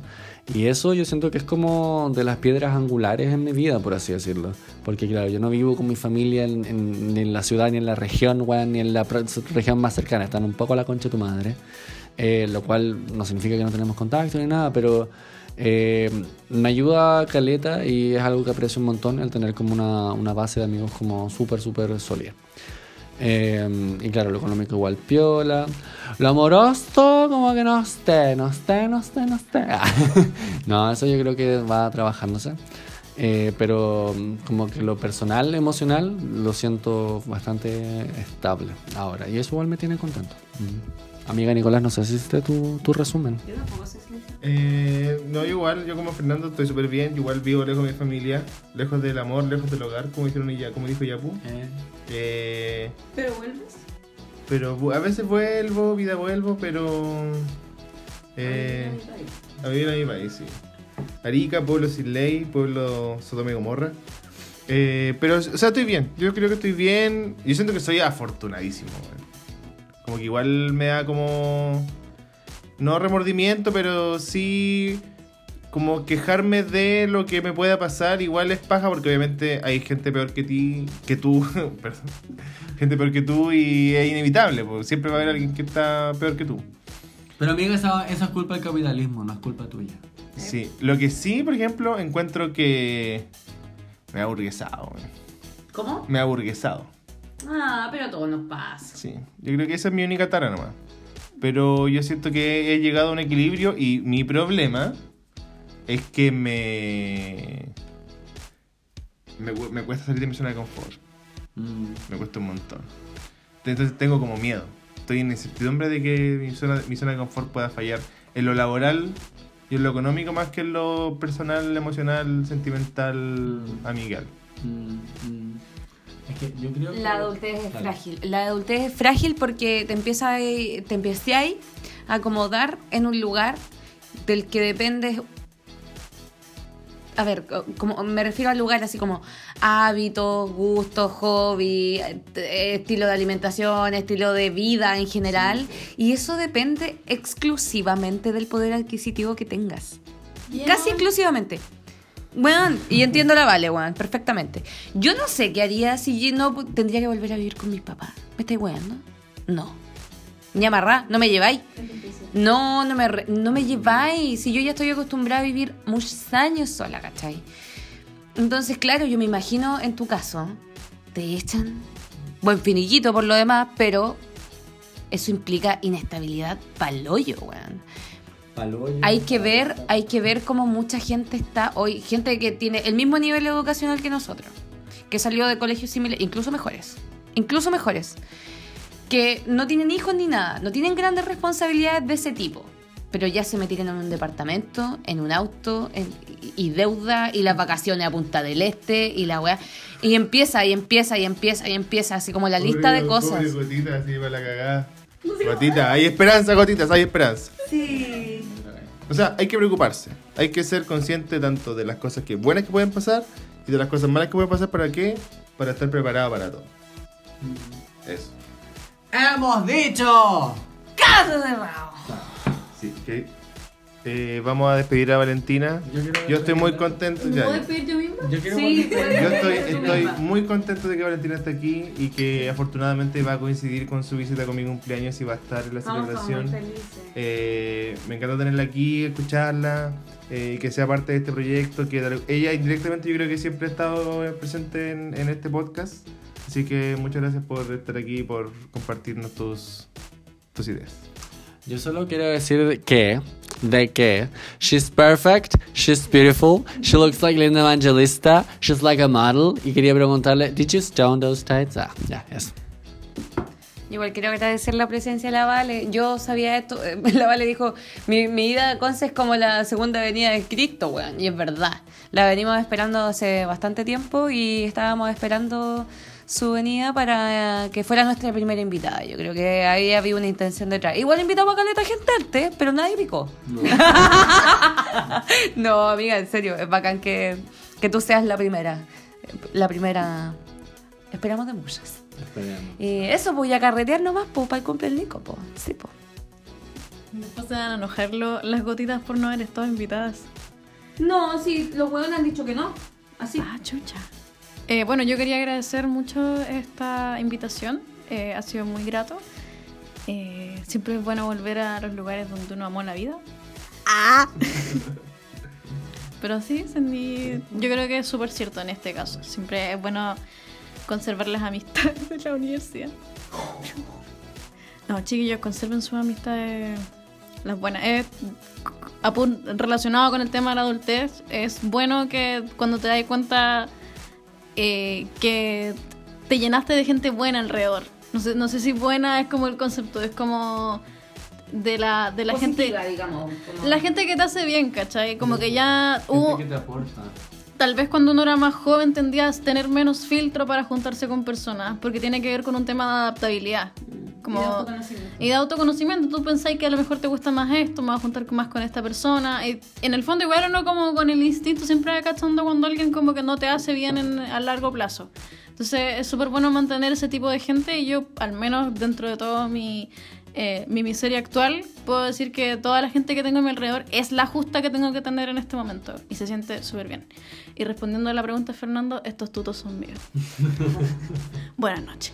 Y eso yo siento que es como de las piedras angulares en mi vida, por así decirlo. Porque claro, yo no vivo con mi familia en, en- ni en la ciudad, ni en la región, weón, ni en la región más cercana. Están un poco a la concha de tu madre. Eh, lo cual no significa que no tenemos contacto ni nada, pero eh, me ayuda caleta y es algo que aprecio un montón el tener como una, una base de amigos como súper, súper sólida. Eh, y claro, lo económico igual piola. Lo amoroso, como que no esté, no esté, no esté, no esté. no, eso yo creo que va trabajándose. Eh, pero mm, como que lo personal, emocional, lo siento bastante estable ahora. Y eso igual me tiene contento. Mm. Amiga Nicolás, no sé si hiciste tu, tu resumen. Yo tampoco sé si Eh, no, igual, yo como Fernando estoy súper bien. Igual vivo lejos de mi familia, lejos del amor, lejos del hogar, como dijeron ella, como dijo Yapu. Eh, ¿Pero vuelves? pero a veces vuelvo, vida vuelvo, pero. Eh, a vivir a mi país, sí. Arica, pueblo sin ley, pueblo Sodoma y Gomorra. Eh, pero, o sea, estoy bien. Yo creo que estoy bien. Yo siento que soy afortunadísimo, weón. Como que igual me da como. No remordimiento, pero sí. Como quejarme de lo que me pueda pasar, igual es paja, porque obviamente hay gente peor que ti, que tú, perdón, gente peor que tú y es inevitable, porque siempre va a haber alguien que está peor que tú. Pero amiga, eso, eso es culpa del capitalismo, no es culpa tuya. Sí, lo que sí, por ejemplo, encuentro que me ha aburguesado. ¿Cómo? me ha aburguesado. Ah, pero todo nos pasa. Sí, yo creo que esa es mi única tara nomás. Pero yo siento que he llegado a un equilibrio y mi problema es que me. Me, cu- me cuesta salir de mi zona de confort. Me cuesta un montón. Entonces tengo como miedo. Estoy en incertidumbre de que mi zona, mi zona de confort pueda fallar en lo laboral y en lo económico más que en lo personal, emocional, sentimental, amigal. Es que yo creo que... La adultez es frágil. La adultez es frágil porque te empieza a, te empecé a acomodar en un lugar del que dependes. A ver, co- como me refiero al lugar así como hábitos, gustos, hobby, eh, estilo de alimentación, estilo de vida en general. Y eso depende exclusivamente del poder adquisitivo que tengas. Casi exclusivamente. Bueno, y entiendo la Vale, weón, perfectamente. Yo no sé qué haría si no tendría que volver a vivir con mis papás. ¿Me estáis weando? No. Ni amarrá, no me lleváis. No, no me, no me lleváis. Si yo ya estoy acostumbrada a vivir muchos años sola, ¿cachai? Entonces, claro, yo me imagino en tu caso, te echan buen finillito por lo demás, pero eso implica inestabilidad pa'l-hoyo, weón. Hay que ver, hay que ver cómo mucha gente está hoy, gente que tiene el mismo nivel educacional que nosotros, que salió de colegios similares, incluso mejores, incluso mejores, que no tienen hijos ni nada, no tienen grandes responsabilidades de ese tipo, pero ya se metieron en un departamento, en un auto, en- y deuda, y las vacaciones a Punta del Este, y la weá, y empieza, y empieza, y empieza, y empieza, así como la lista de cosas. Pobre gotita, así para la cagada. Gotita, hay esperanza, gotitas, hay esperanza. Sí. O sea, hay que preocuparse. Hay que ser consciente tanto de las cosas que buenas que pueden pasar y de las cosas malas que pueden pasar. ¿Para qué? Para estar preparado para todo. Eso. ¡Hemos dicho! ¡Caso cerrado! Sí, ok. Eh, vamos a despedir a Valentina. Yo Yo estoy muy contento. ¿Me ya, puedo despedir yo misma? Yo quiero Sí. Yo estoy, estoy muy contento de que Valentina esté aquí y que afortunadamente va a coincidir con su visita con mi cumpleaños y va a estar en la celebración. Eh, me encanta tenerla aquí, escucharla, eh, que sea parte de este proyecto. Que ella indirectamente yo creo que siempre ha estado presente en, en este podcast. Así que muchas gracias por estar aquí y por compartirnos tus, tus ideas. Yo solo quiero decir que, de que, she's perfect, she's beautiful, she looks like Linda Evangelista, she's like a model. Y quería preguntarle, did you stone those tights? Ah, ya, eso. Igual quiero agradecer la presencia de la Vale. Yo sabía esto. eh, La Vale dijo: Mi, mi ida a Conce es como la segunda venida de Cristo, weón. Y es verdad. La venimos esperando hace bastante tiempo y estábamos esperando su venida para que fuera nuestra primera invitada. Yo creo que ahí había una intención detrás. Igual invitamos a caleta gente antes, pero nadie picó. No, amiga, en serio. Es bacán que, que tú seas la primera. La primera. Esperamos de muchas. Esperemos. Eh, eso, voy a carretear nomás, pues, para el cumpleaños Nico, pues. Sí, pues. Después se van a enojar lo- las gotitas por no haber estado invitadas. No, sí, los huevos han dicho que no. Así. Ah, chucha. Eh, bueno, yo quería agradecer mucho esta invitación. Eh, ha sido muy grato. Eh, siempre es bueno volver a los lugares donde uno amó la vida. Ah. Pero sí, yo creo que es súper cierto en este caso. Siempre es bueno conservar las amistades de la universidad. No, chiquillos, conserven sus amistades las buenas. Relacionado con el tema de la adultez, es bueno que cuando te das cuenta eh, que te llenaste de gente buena alrededor. No sé, no sé si buena es como el concepto, es como de la, de la gente... Digamos. como- La gente que te hace bien, ¿cachai? Como que ya hubo... te aporta. Tal vez cuando uno era más joven tendías a tener menos filtro para juntarse con personas, porque tiene que ver con un tema de adaptabilidad. Como, Y de autoconocimiento. y de autoconocimiento. Tú pensáis que a lo mejor te gusta más esto, me vas a juntar más con esta persona. Y en el fondo igual uno como con el instinto siempre va cachando cuando alguien como que no te hace bien en- a largo plazo. Entonces es súper bueno mantener ese tipo de gente y yo al menos dentro de todo mi, eh, mi miseria actual puedo decir que toda la gente que tengo a mi alrededor es la justa que tengo que tener en este momento y se siente súper bien. Y respondiendo a la pregunta de Fernando, estos tutos son míos. Buenas noches.